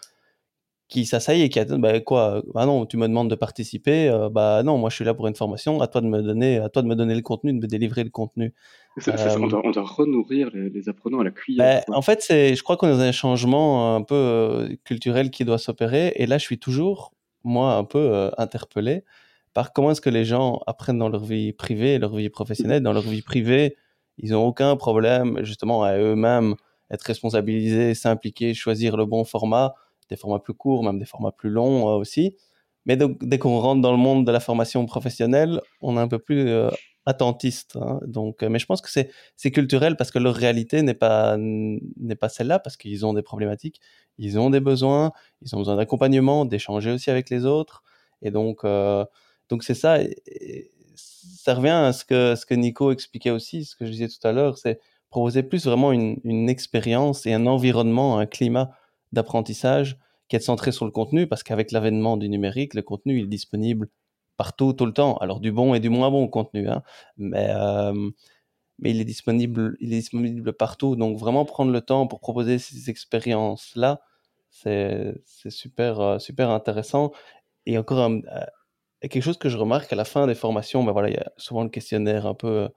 qui s'asseyent et qui attendent, bah, quoi, bah non, tu me demandes de participer, euh, bah non, moi je suis là pour une formation, à toi de me donner, à toi de me donner le contenu, de me délivrer le contenu. on, doit, renourrir les, apprenants à la cuillère. Bah, en fait, c'est, je crois qu'on est dans un changement un peu euh, culturel qui doit s'opérer, et là je suis toujours, moi, un peu euh, interpellé par comment est-ce que les gens apprennent dans leur vie privée, leur vie professionnelle, dans leur vie privée, ils n'ont aucun problème justement à eux-mêmes être responsabilisés, s'impliquer, choisir le bon format, des formats plus courts, même des formats plus longs euh, aussi. Mais dès qu'on rentre dans le monde de la formation professionnelle, on est un peu plus euh, attentiste. Hein. Donc, euh, mais je pense que c'est culturel parce que leur réalité n'est pas pas celle-là parce qu'ils ont des problématiques, ils ont des besoins, ils ont besoin d'accompagnement, d'échanger aussi avec les autres. Et donc donc c'est ça ça revient à ce que, ce que Nico expliquait aussi, ce que je disais tout à l'heure, c'est proposer plus vraiment une, une, expérience et un environnement, un climat d'apprentissage qui est centré sur le contenu, parce qu'avec l'avènement du numérique, le contenu est disponible partout, tout le temps. Alors du bon et du moins bon contenu, hein, mais, euh, mais il, est disponible, il est disponible partout. Donc vraiment prendre le temps pour proposer ces expériences-là, c'est super, euh, super intéressant. Et encore un, Et quelque chose que je remarque à la fin des formations, ben voilà, il y a souvent le questionnaire un peu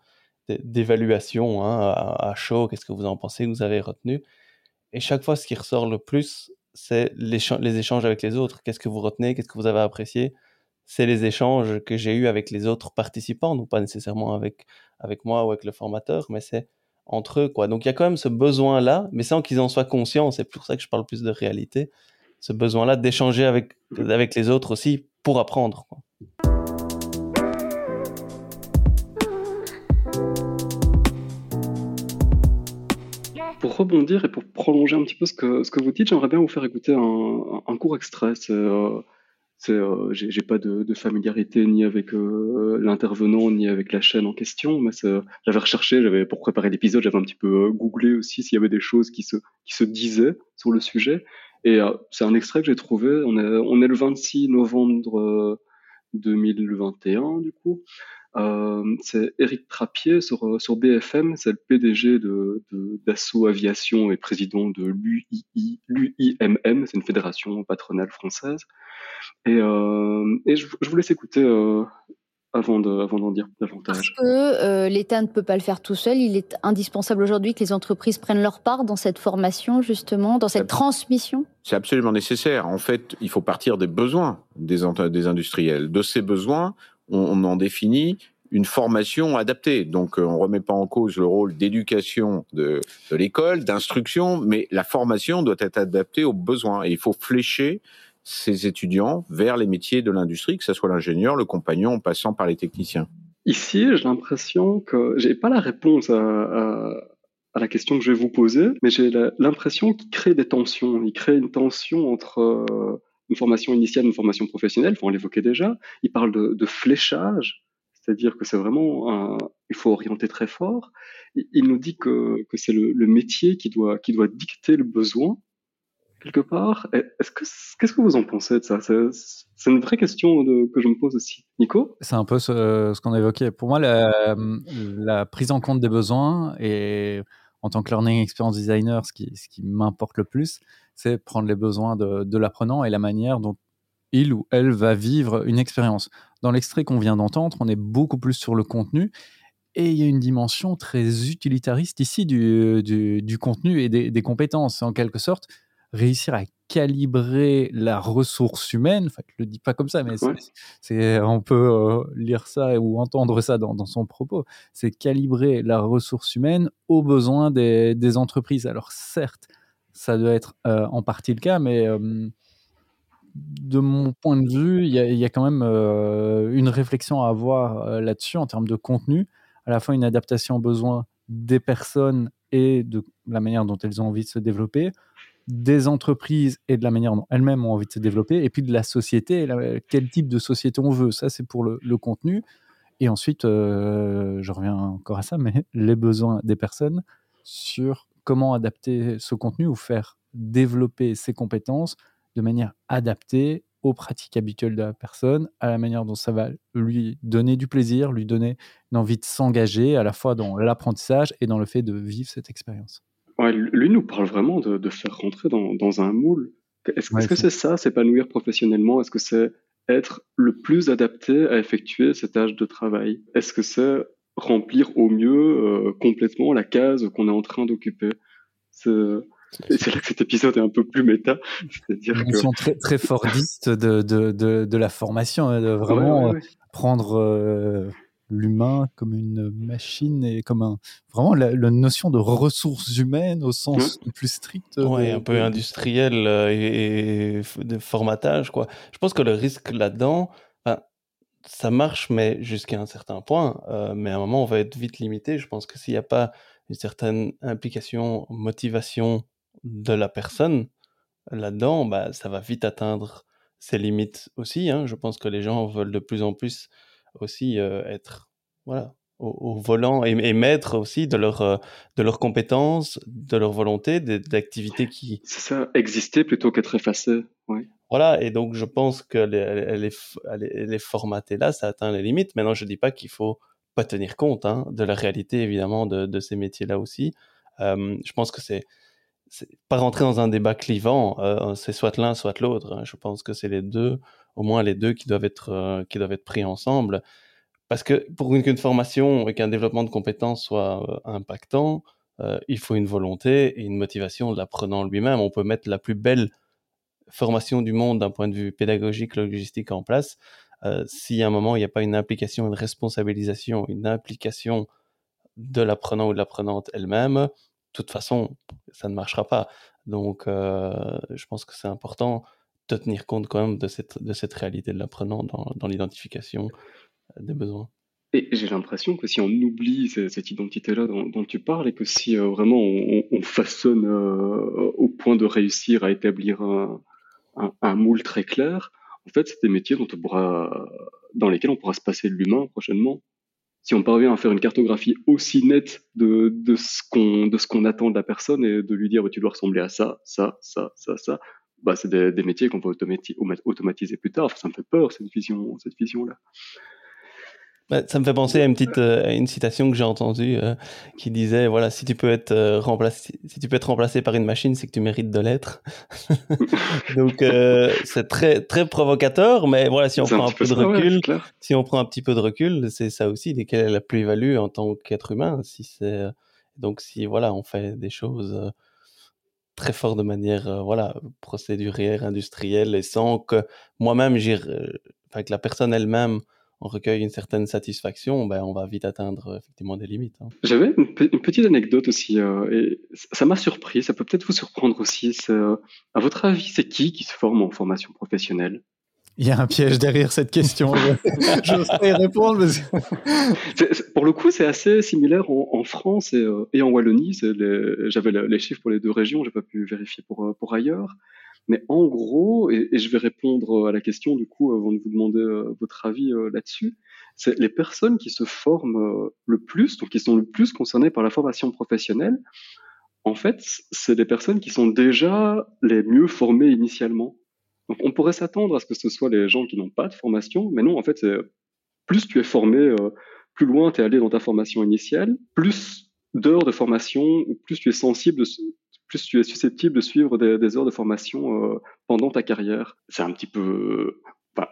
d'évaluation hein, à, chaud, qu'est-ce que vous en pensez, que vous avez retenu. Et chaque fois, ce qui ressort le plus, c'est les échanges avec les autres. Qu'est-ce que vous retenez, qu'est-ce que vous avez apprécié? C'est les échanges que j'ai eus avec les autres participants, donc pas nécessairement avec, avec moi ou avec le formateur, mais c'est entre eux. Quoi. Donc il y a quand même ce besoin-là, mais sans qu'ils en soient conscients, c'est pour ça que je parle plus de réalité, ce besoin-là d'échanger avec, avec les autres aussi pour apprendre. Quoi. Pour rebondir et pour prolonger un petit peu ce que, ce que vous dites, j'aimerais bien vous faire écouter un, court extrait. C'est, euh, euh, j'ai, pas de, familiarité ni avec euh, l'intervenant ni avec la chaîne en question, mais j'avais recherché, j'avais pour préparer l'épisode, j'avais un petit peu googlé aussi s'il y avait des choses qui se, qui se disaient sur le sujet. Et c'est un extrait que j'ai trouvé. On est, on est le 26 novembre 2021 du coup. Euh, c'est Eric Trappier sur, euh, sur BFM, c'est le PDG de, d'Assaut Aviation et président de l'UIMM, c'est une fédération patronale française. Et, euh, et je, vous laisse écouter avant, de, avant d'en dire davantage. Parce que euh, l'État ne peut pas le faire tout seul, il est indispensable aujourd'hui que les entreprises prennent leur part dans cette formation, justement, dans cette transmission. C'est absolument nécessaire. En fait, il faut partir des besoins des, des industriels. De ces besoins, on, en définit une formation adaptée. Donc, euh, on remet pas en cause le rôle d'éducation de, de l'école, d'instruction, mais la formation doit être adaptée aux besoins. Et il faut flécher ces étudiants vers les métiers de l'industrie, que ce soit l'ingénieur, le compagnon, en passant par les techniciens. Ici, j'ai l'impression que j'ai pas la réponse à, la question que je vais vous poser, mais j'ai l'impression qu'il crée des tensions. Il crée une tension entre euh, une formation initiale, une formation professionnelle, on l'évoquait déjà. Il parle de, fléchage, c'est-à-dire que c'est vraiment il faut orienter très fort. Il nous dit que, que c'est le, le, métier qui doit, qui doit dicter le besoin quelque part. Est-ce que qu'est-ce que vous en pensez de ça? C'est une vraie question que je me pose aussi. Nico? C'est un peu ce, ce qu'on a évoqué. Pour moi, la, prise en compte des besoins et en tant que learning experience designer, ce qui, ce qui m'importe le plus, c'est prendre les besoins de, de l'apprenant et la manière dont il ou elle va vivre une expérience. Dans l'extrait qu'on vient d'entendre, on est beaucoup plus sur le contenu et il y a une dimension très utilitariste ici du, du, contenu et des, compétences. En quelque sorte, réussir à calibrer la ressource humaine, enfin, je le dis pas comme ça, mais c'est, on peut euh, lire ça ou entendre ça dans, dans son propos, c'est calibrer la ressource humaine aux besoins des, des entreprises. Alors certes, ça doit être euh, en partie le cas, mais euh, de mon point de vue, il y, y, a quand même euh, une réflexion à avoir là-dessus en termes de contenu, à la fois une adaptation aux besoins des personnes et de la manière dont elles ont envie de se développer, des entreprises et de la manière dont elles-mêmes ont envie de se développer, et puis de la société, quel type de société on veut. Ça, c'est pour le, le, contenu. Et ensuite, euh, je reviens encore à ça, mais les besoins des personnes sur comment adapter ce contenu ou faire développer ses compétences de manière adaptée aux pratiques habituelles de la personne, à la manière dont ça va lui donner du plaisir, lui donner une envie de s'engager à la fois dans l'apprentissage et dans le fait de vivre cette expérience. Ouais, lui nous parle vraiment de, de faire rentrer dans, dans, un moule. Est-ce ouais, est -ce que c'est ça, s'épanouir professionnellement? Est-ce que c'est être le plus adapté à effectuer ces tâches de travail? Est-ce que c'est remplir au mieux euh, complètement la case qu'on est en train d'occuper? C'est là que cet épisode est un peu plus méta. C'est-à-dire que... très, très fordistes de, de, de, de, la formation, hein, de vraiment ouais, ouais. prendre euh, l'humain comme une machine et comme un vraiment la, la notion de ressources humaines au sens mmh. plus strict. Ouais, un peu industriel euh, et, et, de formatage quoi. Je pense que le risque là-dedans, ben, ça marche mais jusqu'à un certain point. Euh, mais à un moment, on va être vite limité. Je pense que s'il n'y a pas une certaine implication, motivation de la personne là-dedans, bah, ça va vite atteindre ses limites aussi. Hein. Je pense que les gens veulent de plus en plus aussi euh, être voilà, au, au volant et, et, maître aussi de, leur, euh, de leurs compétences, de leur volonté, d'activités qui... C'est ça, exister plutôt qu'être effacé. Oui. Voilà, et donc je pense qu'elle elle est, elle est, est formatée là, ça atteint les limites. Maintenant, je ne dis pas qu'il faut pas tenir compte hein, de la réalité, évidemment, de, de ces métiers-là aussi. Euh, je pense que c'est pas rentrer dans un débat clivant, euh, c'est soit l'un, soit l'autre. Hein. Je pense que c'est les deux, au moins les deux qui doivent être, euh, qui doivent être pris ensemble. Parce que pour qu'une formation et qu'un développement de compétences soit euh, impactant, il faut une volonté et une motivation de l'apprenant lui-même. On peut mettre la plus belle formation du monde d'un point de vue pédagogique, logistique en place. si à un moment il n'y a pas une implication, une responsabilisation, une implication de l'apprenant ou de l'apprenante elle-même, de toute façon, ça ne marchera pas. Donc, euh, je pense que c'est important de tenir compte quand même de cette, de cette réalité de l'apprenant dans, dans l'identification euh, des besoins. Et j'ai l'impression que si on oublie cette identité-là dont, tu parles et que si euh, vraiment on, façonne au point de réussir à établir un, un, moule très clair, en fait, c'est des métiers dans lesquels on pourra se passer de l'humain prochainement si on parvient à faire une cartographie aussi nette de, de ce qu'on qu'on attend de la personne et de lui dire bah, tu dois ressembler à ça, ça, ça, ça, ça, bah c'est des, des, métiers qu'on peut automatiser plus tard. Enfin, ça me fait peur cette vision cette vision là. Ça me fait penser à une petite euh, une citation que j'ai entendue euh, qui disait voilà si tu peux être euh, remplacé si tu peux être remplacé par une machine c'est que tu mérites de l'être donc c'est très très provocateur mais voilà si on prend un, peu, de recul si on prend un petit peu de recul c'est ça aussi quelle est la plus-value en tant qu'être humain si c'est donc si voilà on fait des choses très fort de manière voilà procédurière industrielle et sans que moi-même enfin que la personne elle-même on recueille une certaine satisfaction, ben, on va vite atteindre euh, effectivement des limites. Hein. J'avais une, petite anecdote aussi, euh, et ça m'a surpris, ça peut peut-être vous surprendre aussi. Euh, à votre avis, c'est qui qui se forme en formation professionnelle? Il y a un piège derrière cette question. J'oserais y répondre. pour le coup, c'est assez similaire en, France et, en Wallonie. J'avais les, chiffres pour les deux régions, j'ai pas pu vérifier pour, pour ailleurs. Mais en gros, et, je vais répondre à la question du coup avant de vous demander euh, votre avis euh, là-dessus, c'est les personnes qui se forment euh, le plus, donc qui sont le plus concernées par la formation professionnelle. En fait, c'est des personnes qui sont déjà les mieux formées initialement. Donc, on pourrait s'attendre à ce que ce soit les gens qui n'ont pas de formation, mais non, en fait, plus tu es formé, plus loin tu es allé dans ta formation initiale, plus d'heures de formation, plus tu es sensible plus tu es susceptible de suivre des, heures de formation euh, pendant ta carrière. C'est un petit peu...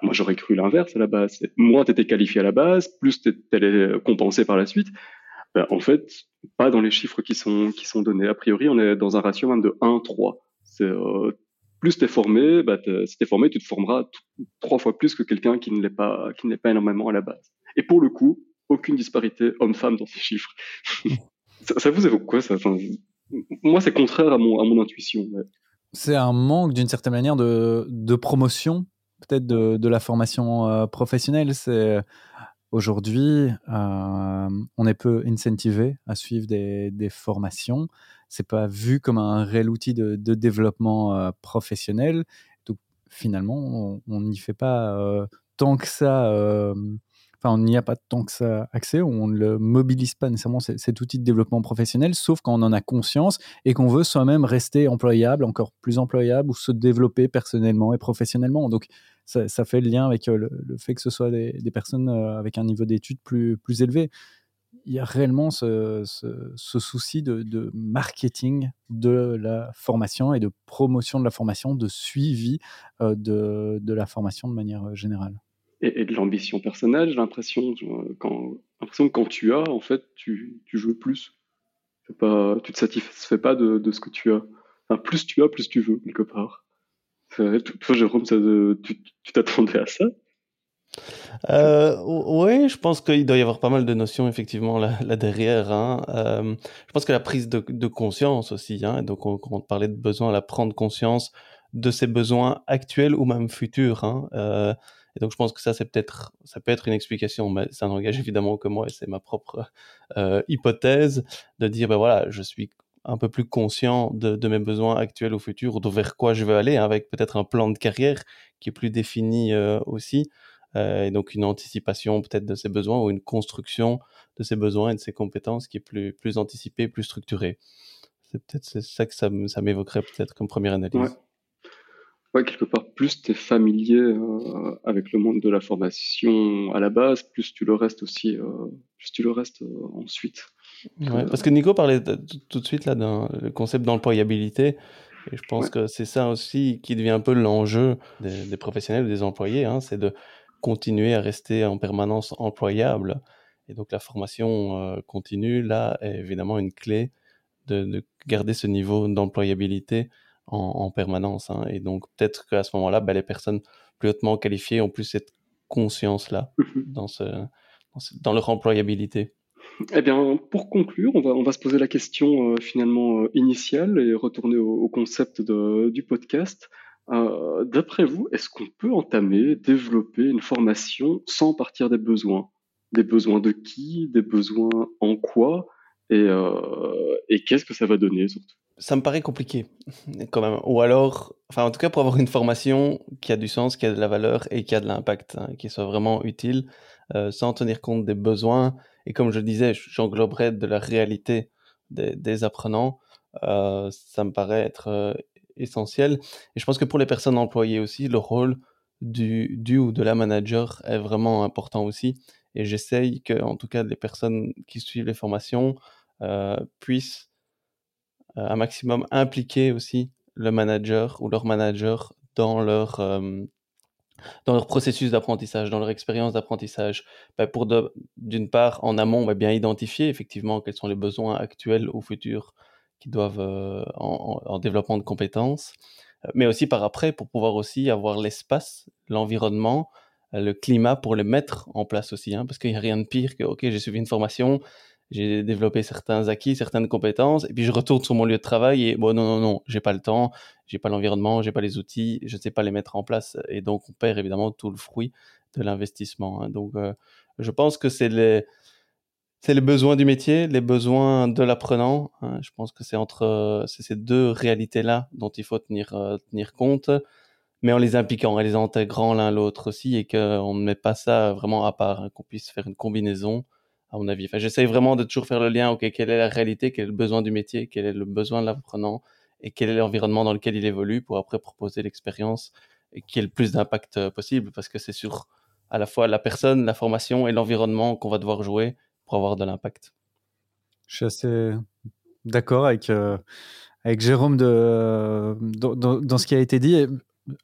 Moi, j'aurais cru l'inverse à la base. Moins tu étais qualifié à la base, plus tu allais compenser par la suite. Ben, en fait, pas dans les chiffres qui sont, qui sont donnés. A priori, on est dans un ratio même de 1-3. Euh, plus tu es formé, bah, si tu formé, tu te formeras trois fois plus que quelqu'un qui ne l'est pas, qui n'est pas énormément à la base. Et pour le coup, aucune disparité homme-femme dans ces chiffres. ça, vous évoque quoi ça? Moi, c'est contraire à mon, intuition. C'est un manque, d'une certaine manière, de, promotion, peut-être, de, la formation euh, professionnelle. C'est aujourd'hui, euh, on est peu incentivé à suivre des formations. C'est pas vu comme un réel outil de, développement euh, professionnel. Donc, finalement, on n'y fait pas tant que ça enfin, on n'y a pas tant que ça accès, on ne le mobilise pas nécessairement cet outil de développement professionnel, sauf quand on en a conscience et qu'on veut soi-même rester employable, encore plus employable, ou se développer personnellement et professionnellement. Donc, ça, fait le lien avec euh, le, fait que ce soit des, personnes euh, avec un niveau d'études plus élevé. Il y a réellement ce, souci de, marketing de la formation et de promotion de la formation, de suivi euh, de la formation de manière générale et, de l'ambition personnelle. J'ai l'impression, quand, que quand tu as, en fait, tu, tu joues plus. Tu te satisfais pas de, ce que tu as. Plus tu as, plus tu veux, quelque part. Toi, Jérôme, tu t'attendais à ça? Euh, oui, je pense qu'il doit y avoir pas mal de notions effectivement là, derrière. Hein. Euh, je pense que la prise de, conscience aussi. Hein, donc, on, parlait de besoin, la prendre conscience de ses besoins actuels ou même futurs. Hein. Euh, et donc je pense que ça, c'est peut-être, ça peut être une explication, mais ça n'engage évidemment que moi et c'est ma propre euh, hypothèse de dire, ben voilà, je suis un peu plus conscient de, de, mes besoins actuels ou futurs, de vers quoi je veux aller, avec peut-être un plan de carrière qui est plus défini aussi, et donc une anticipation peut-être de ses besoins ou une construction de ses besoins et de ses compétences qui est plus, plus anticipée, plus structurée. C'est peut-être ça que ça, ça m'évoquerait peut-être comme première analyse. Ouais, quelque part, plus tu es familier euh, avec le monde de la formation à la base, plus tu le restes aussi, euh, plus tu le restes euh, ensuite. Ouais, parce que Nico parlait tout de suite là d'un concept d'employabilité. Et je pense que c'est ça aussi qui devient un peu l'enjeu des, des professionnels, des employés, hein, c'est de continuer à rester en permanence employable. Et donc la formation continue, là, est évidemment une clé de, de garder ce niveau d'employabilité en, permanence. Hein. Et donc, peut-être qu'à ce moment-là, bah, les personnes plus hautement qualifiées ont plus cette conscience-là mhm. dans, ce, dans, leur employabilité. Eh bien, pour conclure, on va, on va se poser la question euh, finalement euh, initiale et retourner au, concept de, du podcast. Euh, d'après vous, est-ce qu'on peut entamer, développer une formation sans partir des besoins? Des besoins de qui? Des besoins en quoi? Et, et qu'est-ce que ça va donner surtout? Ça me paraît compliqué, quand même. Ou alors, enfin, en tout cas, pour avoir une formation qui a du sens, qui a de la valeur et qui a de l'impact, hein, qui soit vraiment utile, euh, sans tenir compte des besoins. Et comme je le disais, j'engloberais de la réalité des, apprenants. Euh, ça me paraît être euh, essentiel. Et je pense que pour les personnes employées aussi, le rôle du, du ou de la manager est vraiment important aussi. Et j'essaye que, en tout cas, les personnes qui suivent les formations puissent euh, un maximum impliquer aussi le manager ou leur manager dans leur, euh, dans leur processus d'apprentissage, dans leur expérience d'apprentissage. Ben, pour d'une part, en amont, bien identifier effectivement quels sont les besoins actuels ou futurs qui doivent en, développement de compétences, mais aussi par après pour pouvoir aussi avoir l'espace, l'environnement, le climat pour les mettre en place aussi, hein, parce qu'il n'y a rien de pire que, ok, j'ai suivi une formation, j'ai développé certains acquis, certaines compétences, et puis je retourne sur mon lieu de travail et bon non non non, j'ai pas le temps, j'ai pas l'environnement, j'ai pas les outils, je sais pas les mettre en place, et donc on perd évidemment tout le fruit de l'investissement. Hein. Donc je pense que c'est les c'est les besoins du métier, les besoins de l'apprenant. Hein. Je pense que c'est entre ces deux réalités là dont il faut tenir euh, tenir compte, mais en les impliquant, en les intégrant l'un l'autre aussi, et qu'on ne met pas ça vraiment à part, hein, qu'on puisse faire une combinaison à mon avis. Enfin, j'essaye vraiment de toujours faire le lien, ok, quelle est la réalité, quel est le besoin du métier, quel est le besoin de l'apprenant et quel est l'environnement dans lequel il évolue pour après proposer l'expérience qui ait le plus d'impact euh, possible parce que c'est sur à la fois la personne, la formation et l'environnement qu'on va devoir jouer pour avoir de l'impact. Je suis assez d'accord avec, euh, avec Jérôme de, dans, ce qui a été dit.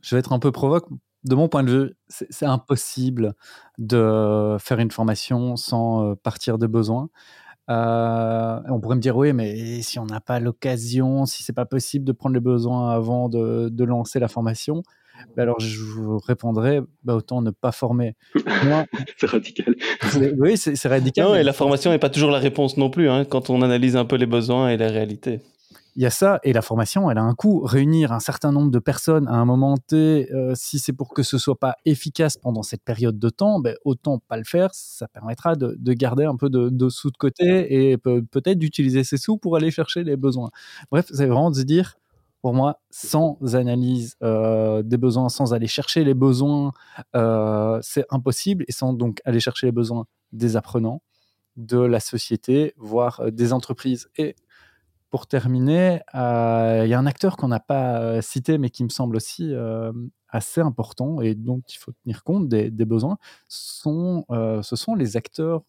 Je vais être un peu provoque de mon point de vue, c'est impossible de faire une formation sans euh, partir de besoins. Euh, on pourrait me dire oui, mais si on n'a pas l'occasion, si c'est pas possible de prendre les besoins avant de, lancer la formation, ben alors je vous répondrai bah, autant ne pas former. c'est radical. Oui, c'est radical. Non, et la formation n'est pas toujours la réponse non plus, hein, quand on analyse un peu les besoins et la réalité il y a ça, et la formation, elle a un coût. Réunir un certain nombre de personnes à un moment T, euh, si c'est pour que ce soit pas efficace pendant cette période de temps, ben, autant pas le faire. Ça permettra de, garder un peu de, sous de côté et peut-être d'utiliser ces sous pour aller chercher les besoins. Bref, c'est vraiment de se dire, pour moi, sans analyse euh, des besoins, sans aller chercher les besoins, euh, c'est impossible, et sans donc aller chercher les besoins des apprenants, de la société, voire des entreprises et pour terminer, euh, il y a un acteur qu'on n'a pas euh, cité, mais qui me semble aussi euh, assez important et dont il faut tenir compte des, besoins. Sont, ce sont les acteurs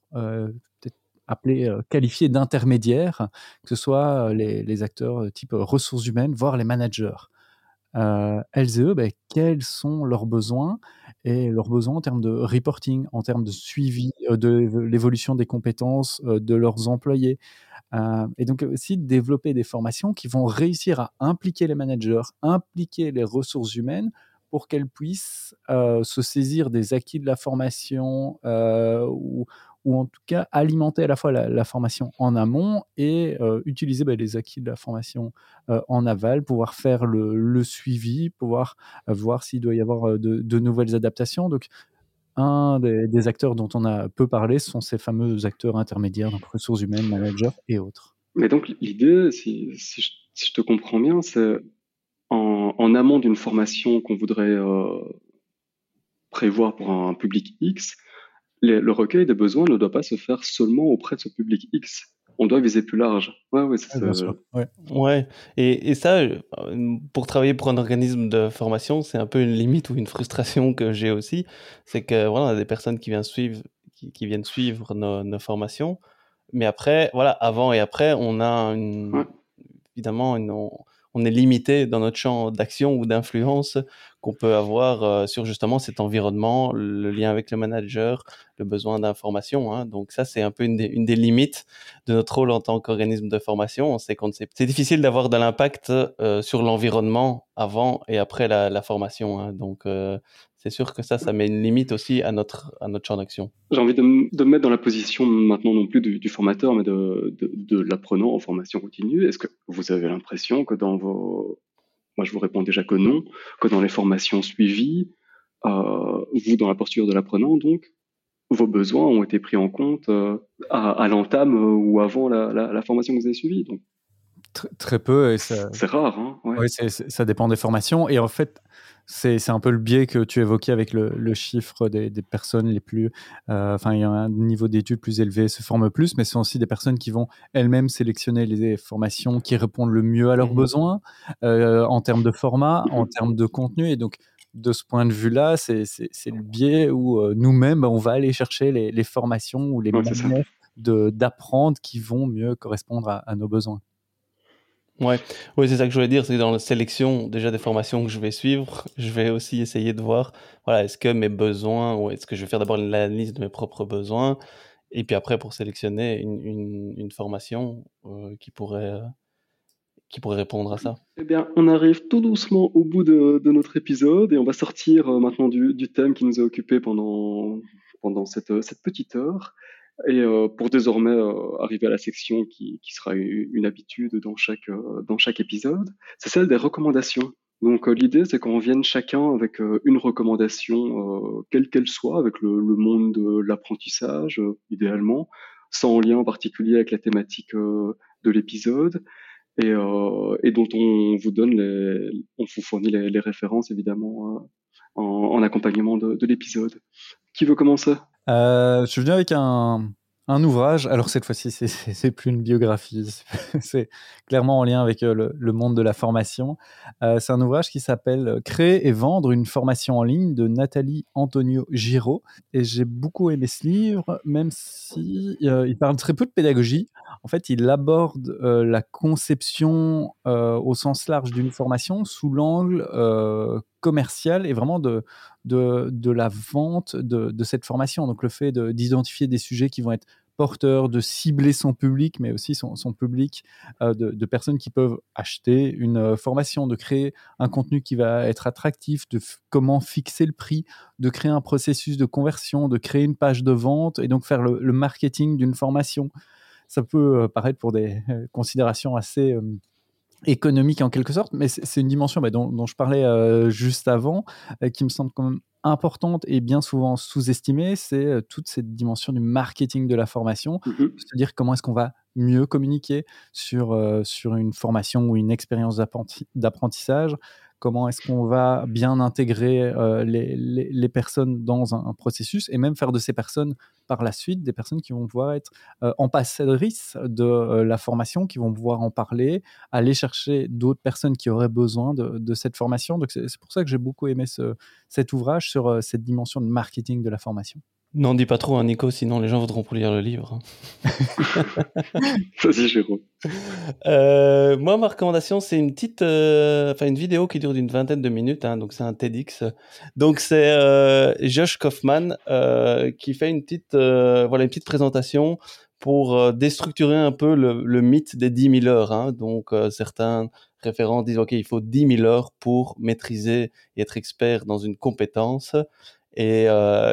appelés qualifiés d'intermédiaires, que ce soit les, acteurs type ressources humaines, voire les managers. elles et eux, ben, quels sont leurs besoins et leurs besoins en termes de reporting, en termes de suivi de l'évolution des compétences de leurs employés, euh, et donc aussi développer des formations qui vont réussir à impliquer les managers, impliquer les ressources humaines pour qu'elles puissent se saisir des acquis de la formation ou, ou, en tout cas alimenter à la fois la, formation en amont et utiliser bah, les acquis de la formation en aval, pouvoir faire le, le suivi, pouvoir voir s'il doit y avoir de, de, nouvelles adaptations. Donc un des, acteurs dont on a peu parlé sont ces fameux acteurs intermédiaires, donc ressources humaines, managers et autres. Mais donc l'idée, si, je, te comprends bien, c'est en, amont d'une formation qu'on voudrait euh, prévoir pour un public X, le recueil des besoins ne doit pas se faire seulement auprès de ce public X. on doit viser plus large. Ouais, ouais, c'est bien sûr. Ouais. Ouais, et, et ça, euh, pour travailler pour un organisme de formation, c'est un peu une limite ou une frustration que j'ai aussi. C'est que voilà, on a des personnes qui viennent suivre, qui, qui viennent suivre nos, nos, formations, mais après, voilà, avant et après, on a une, Ouais. évidemment une, on, on est limité dans notre champ d'action ou d'influence qu'on peut avoir euh, sur justement cet environnement, le lien avec le manager, le besoin d'information. Hein. Donc ça, c'est un peu une des, limites de notre rôle en tant qu'organisme de formation. C'est difficile d'avoir de l'impact euh, sur l'environnement avant et après la, formation. Hein. Donc euh, c'est sûr que ça, ça met une limite aussi à notre, à notre champ d'action. J'ai envie de, me mettre dans la position maintenant non plus du, formateur, mais de, de l'apprenant en formation continue. Est-ce que vous avez l'impression que dans vos... Moi, je vous réponds déjà que non, que dans les formations suivies, euh, vous, dans la posture de l'apprenant, donc, vos besoins ont été pris en compte euh, à, l'entame ou avant la, formation que vous avez suivie. Très, très peu. et C'est rare. Hein ouais. Ça dépend des formations. Et en fait, c'est un peu le biais que tu évoquais avec le, le chiffre des, des, personnes les plus. Euh, enfin, il y a un niveau d'études plus élevé, se forment plus, mais ce sont aussi des personnes qui vont elles-mêmes sélectionner les formations qui répondent le mieux à leurs mmh. besoins euh, en termes de format, en termes de contenu. Et donc, de ce point de vue-là, c'est le biais où euh, nous-mêmes, on va aller chercher les, les formations ou les ouais, d'apprendre qui vont mieux correspondre à, à nos besoins. Ouais, oui, c'est ça que je voulais dire, c'est dans la sélection déjà des formations que je vais suivre, je vais aussi essayer de voir, voilà, est-ce que mes besoins, ou est-ce que je vais faire d'abord l'analyse de mes propres besoins, et puis après pour sélectionner une, une, formation euh, qui pourrait euh, qui pourrait répondre à ça. Eh bien, on arrive tout doucement au bout de, de notre épisode et on va sortir euh, maintenant du, du, thème qui nous a occupé pendant pendant cette, cette petite heure. Et euh, pour désormais euh, arriver à la section qui, qui sera une, habitude dans chaque, euh, dans chaque épisode, c'est celle des recommandations. Donc l'idée, c'est qu'on vienne chacun avec une recommandation, quelle qu'elle soit, avec le, le monde de l'apprentissage, idéalement, sans lien particulier avec la thématique de l'épisode, et, et, dont on vous donne les, on vous fournit les, les références évidemment en, en, accompagnement de, de l'épisode. Qui veut commencer? Euh, je suis venu avec un, ouvrage. Alors cette fois-ci, c'est plus une biographie, c'est clairement en lien avec euh, le, monde de la formation. Euh, c'est un ouvrage qui s'appelle Créer et vendre une formation en ligne de Nathalie Antonio Giraud. Et j'ai beaucoup aimé ce livre, même si il parle très peu de pédagogie. En fait, il aborde la conception au sens large d'une formation sous l'angle commercial et vraiment de, de, la vente de, cette formation. Donc le fait d'identifier des sujets qui vont être porteurs, de cibler son public, mais aussi son, public euh, de, personnes qui peuvent acheter une euh, formation, de créer un contenu qui va être attractif, de comment fixer le prix, de créer un processus de conversion, de créer une page de vente et donc faire le, marketing d'une formation. Ça peut euh, paraître pour des considérations assez économique en quelque sorte, mais c'est une dimension bah, dont, dont, je parlais euh, juste avant, euh, qui me semble quand même importante et bien souvent sous-estimée, c'est euh, toute cette dimension du marketing de la formation, mm -hmm. c'est-à-dire comment est-ce qu'on va mieux communiquer sur, sur une formation ou une expérience d'apprentissage, comment est-ce qu'on va bien intégrer euh, les, personnes dans un, processus et même faire de ces personnes par la suite des personnes qui vont pouvoir être euh, ambassadrices de euh, la formation, qui vont pouvoir en parler, aller chercher d'autres personnes qui auraient besoin de, de cette formation. Donc c'est pour ça que j'ai beaucoup aimé ce, cet ouvrage sur euh, cette dimension de marketing de la formation. N'en dis pas trop, hein, Nico, sinon les gens voudront plus lire le livre. Vas-y, Jérôme. Euh, moi, ma recommandation, c'est une petite, euh, enfin une vidéo qui dure d'une vingtaine de minutes, hein, donc c'est un TEDx. Donc c'est euh, Josh Kaufman qui fait une petite, voilà, une petite présentation pour déstructurer un peu le, le mythe des 10 000 heures. Hein. Donc certains référents disent ok, il faut 10 000 heures pour maîtriser et être expert dans une compétence. Et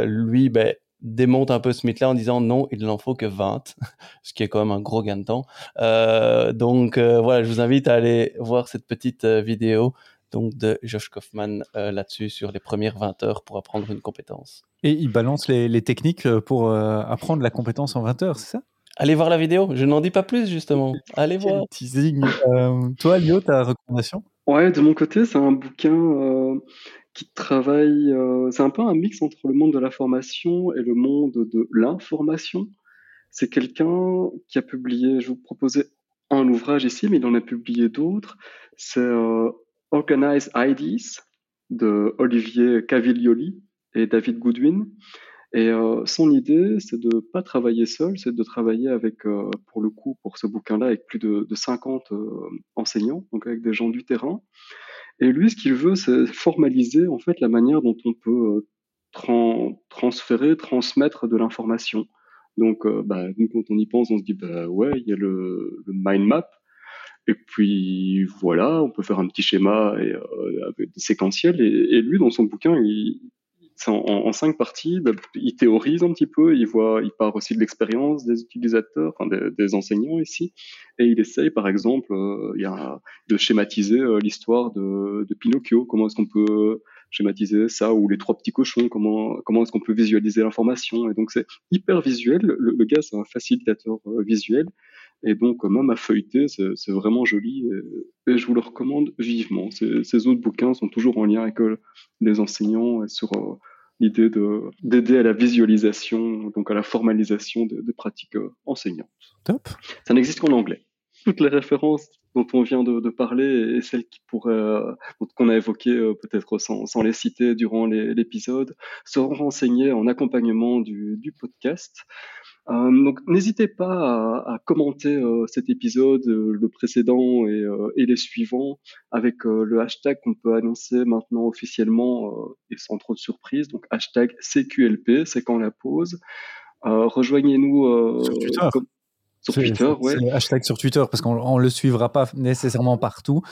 lui, ben, démonte un peu ce mythe-là en disant non, il n'en faut que 20, ce qui est quand même un gros gain de temps. Euh, donc euh, voilà, je vous invite à aller voir cette petite euh, vidéo donc de Josh Kaufman euh, là-dessus sur les premières 20 heures pour apprendre une compétence. Et il balance les, les techniques pour euh, apprendre la compétence en 20 heures, c'est ça? Allez voir la vidéo, je n'en dis pas plus justement. Allez Quel voir. Teasing. Euh, toi, Lio, ta recommandation? Ouais, de mon côté, c'est un bouquin qui travaille, euh, c'est un peu un mix entre le monde de la formation et le monde de l'information. C'est quelqu'un qui a publié, je vous proposais un ouvrage ici, mais il en a publié d'autres. C'est euh, Organized IDs de Olivier Caviglioli et David Goodwin. Et euh, son idée, c'est de pas travailler seul, c'est de travailler avec, euh, pour le coup, pour ce bouquin-là, avec plus de 50 enseignants, donc avec des gens du terrain. Et lui, ce qu'il veut, c'est formaliser en fait la manière dont on peut transférer, transmettre de l'information. Donc, euh, bah, quand on y pense, on se dit, bah ouais, il y a le, mind map. Et puis voilà, on peut faire un petit schéma et, euh, séquentiels. Et, et, lui, dans son bouquin, il, en, cinq parties. Bah, il théorise un petit peu, il voit, il part aussi de l'expérience des utilisateurs, enfin des, enseignants ici, et il essaye, par exemple, euh, de schématiser euh, l'histoire de, de, Pinocchio. Comment est-ce qu'on peut schématiser ça ou les trois petits cochons? Comment comment est-ce qu'on peut visualiser l'information? Et donc c'est hyper visuel. Le, le gars, c'est un facilitateur euh, visuel. Et donc, même à feuilleter, c'est vraiment joli et, je vous le recommande vivement. Ces, autres bouquins sont toujours en lien avec euh, les enseignants et sur euh, l'idée d'aider à la visualisation, donc à la formalisation des, pratiques euh, enseignantes. Top. Ça n'existe qu'en anglais. Toutes les références dont on vient de, parler et celles qui pourraient, qu'on a évoquées peut-être sans, sans, les citer durant l'épisode, seront renseignées en accompagnement du, du podcast. Euh, donc n'hésitez pas à, à commenter euh, cet épisode, euh, le précédent et, et, les suivants avec le hashtag qu'on peut annoncer maintenant officiellement et sans trop de surprise. Donc hashtag CQLP, c'est quand la pause. Rejoignez-nous sur Twitter. Sur Twitter, ouais. Hashtag sur Twitter parce qu'on ne le suivra pas nécessairement partout.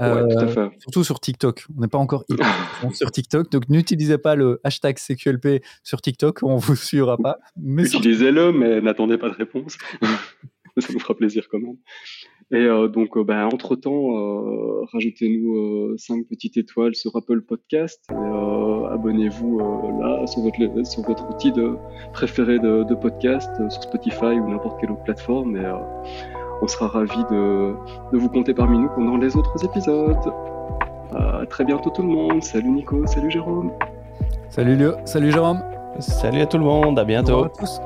Euh, tout à fait. Surtout sur TikTok. On n'est pas encore sur TikTok. Donc n'utilisez pas le hashtag CQLP sur TikTok. On ne vous suivra pas. Utilisez-le, mais n'attendez pas de réponse. Ça nous fera plaisir quand même. Et euh, donc, euh, bah, entre-temps, euh, rajoutez-nous 5 petites étoiles sur Apple Podcast. Abonnez-vous là sur votre, sur votre outil de, préféré de, de podcast, sur Spotify ou n'importe quelle autre plateforme. Et on sera ravis de, de vous compter parmi nous pendant les autres épisodes. À très bientôt tout le monde. Salut Nico, salut Jérôme. Salut Léo, salut Jérôme. Salut à tout le monde, à bientôt. à tous.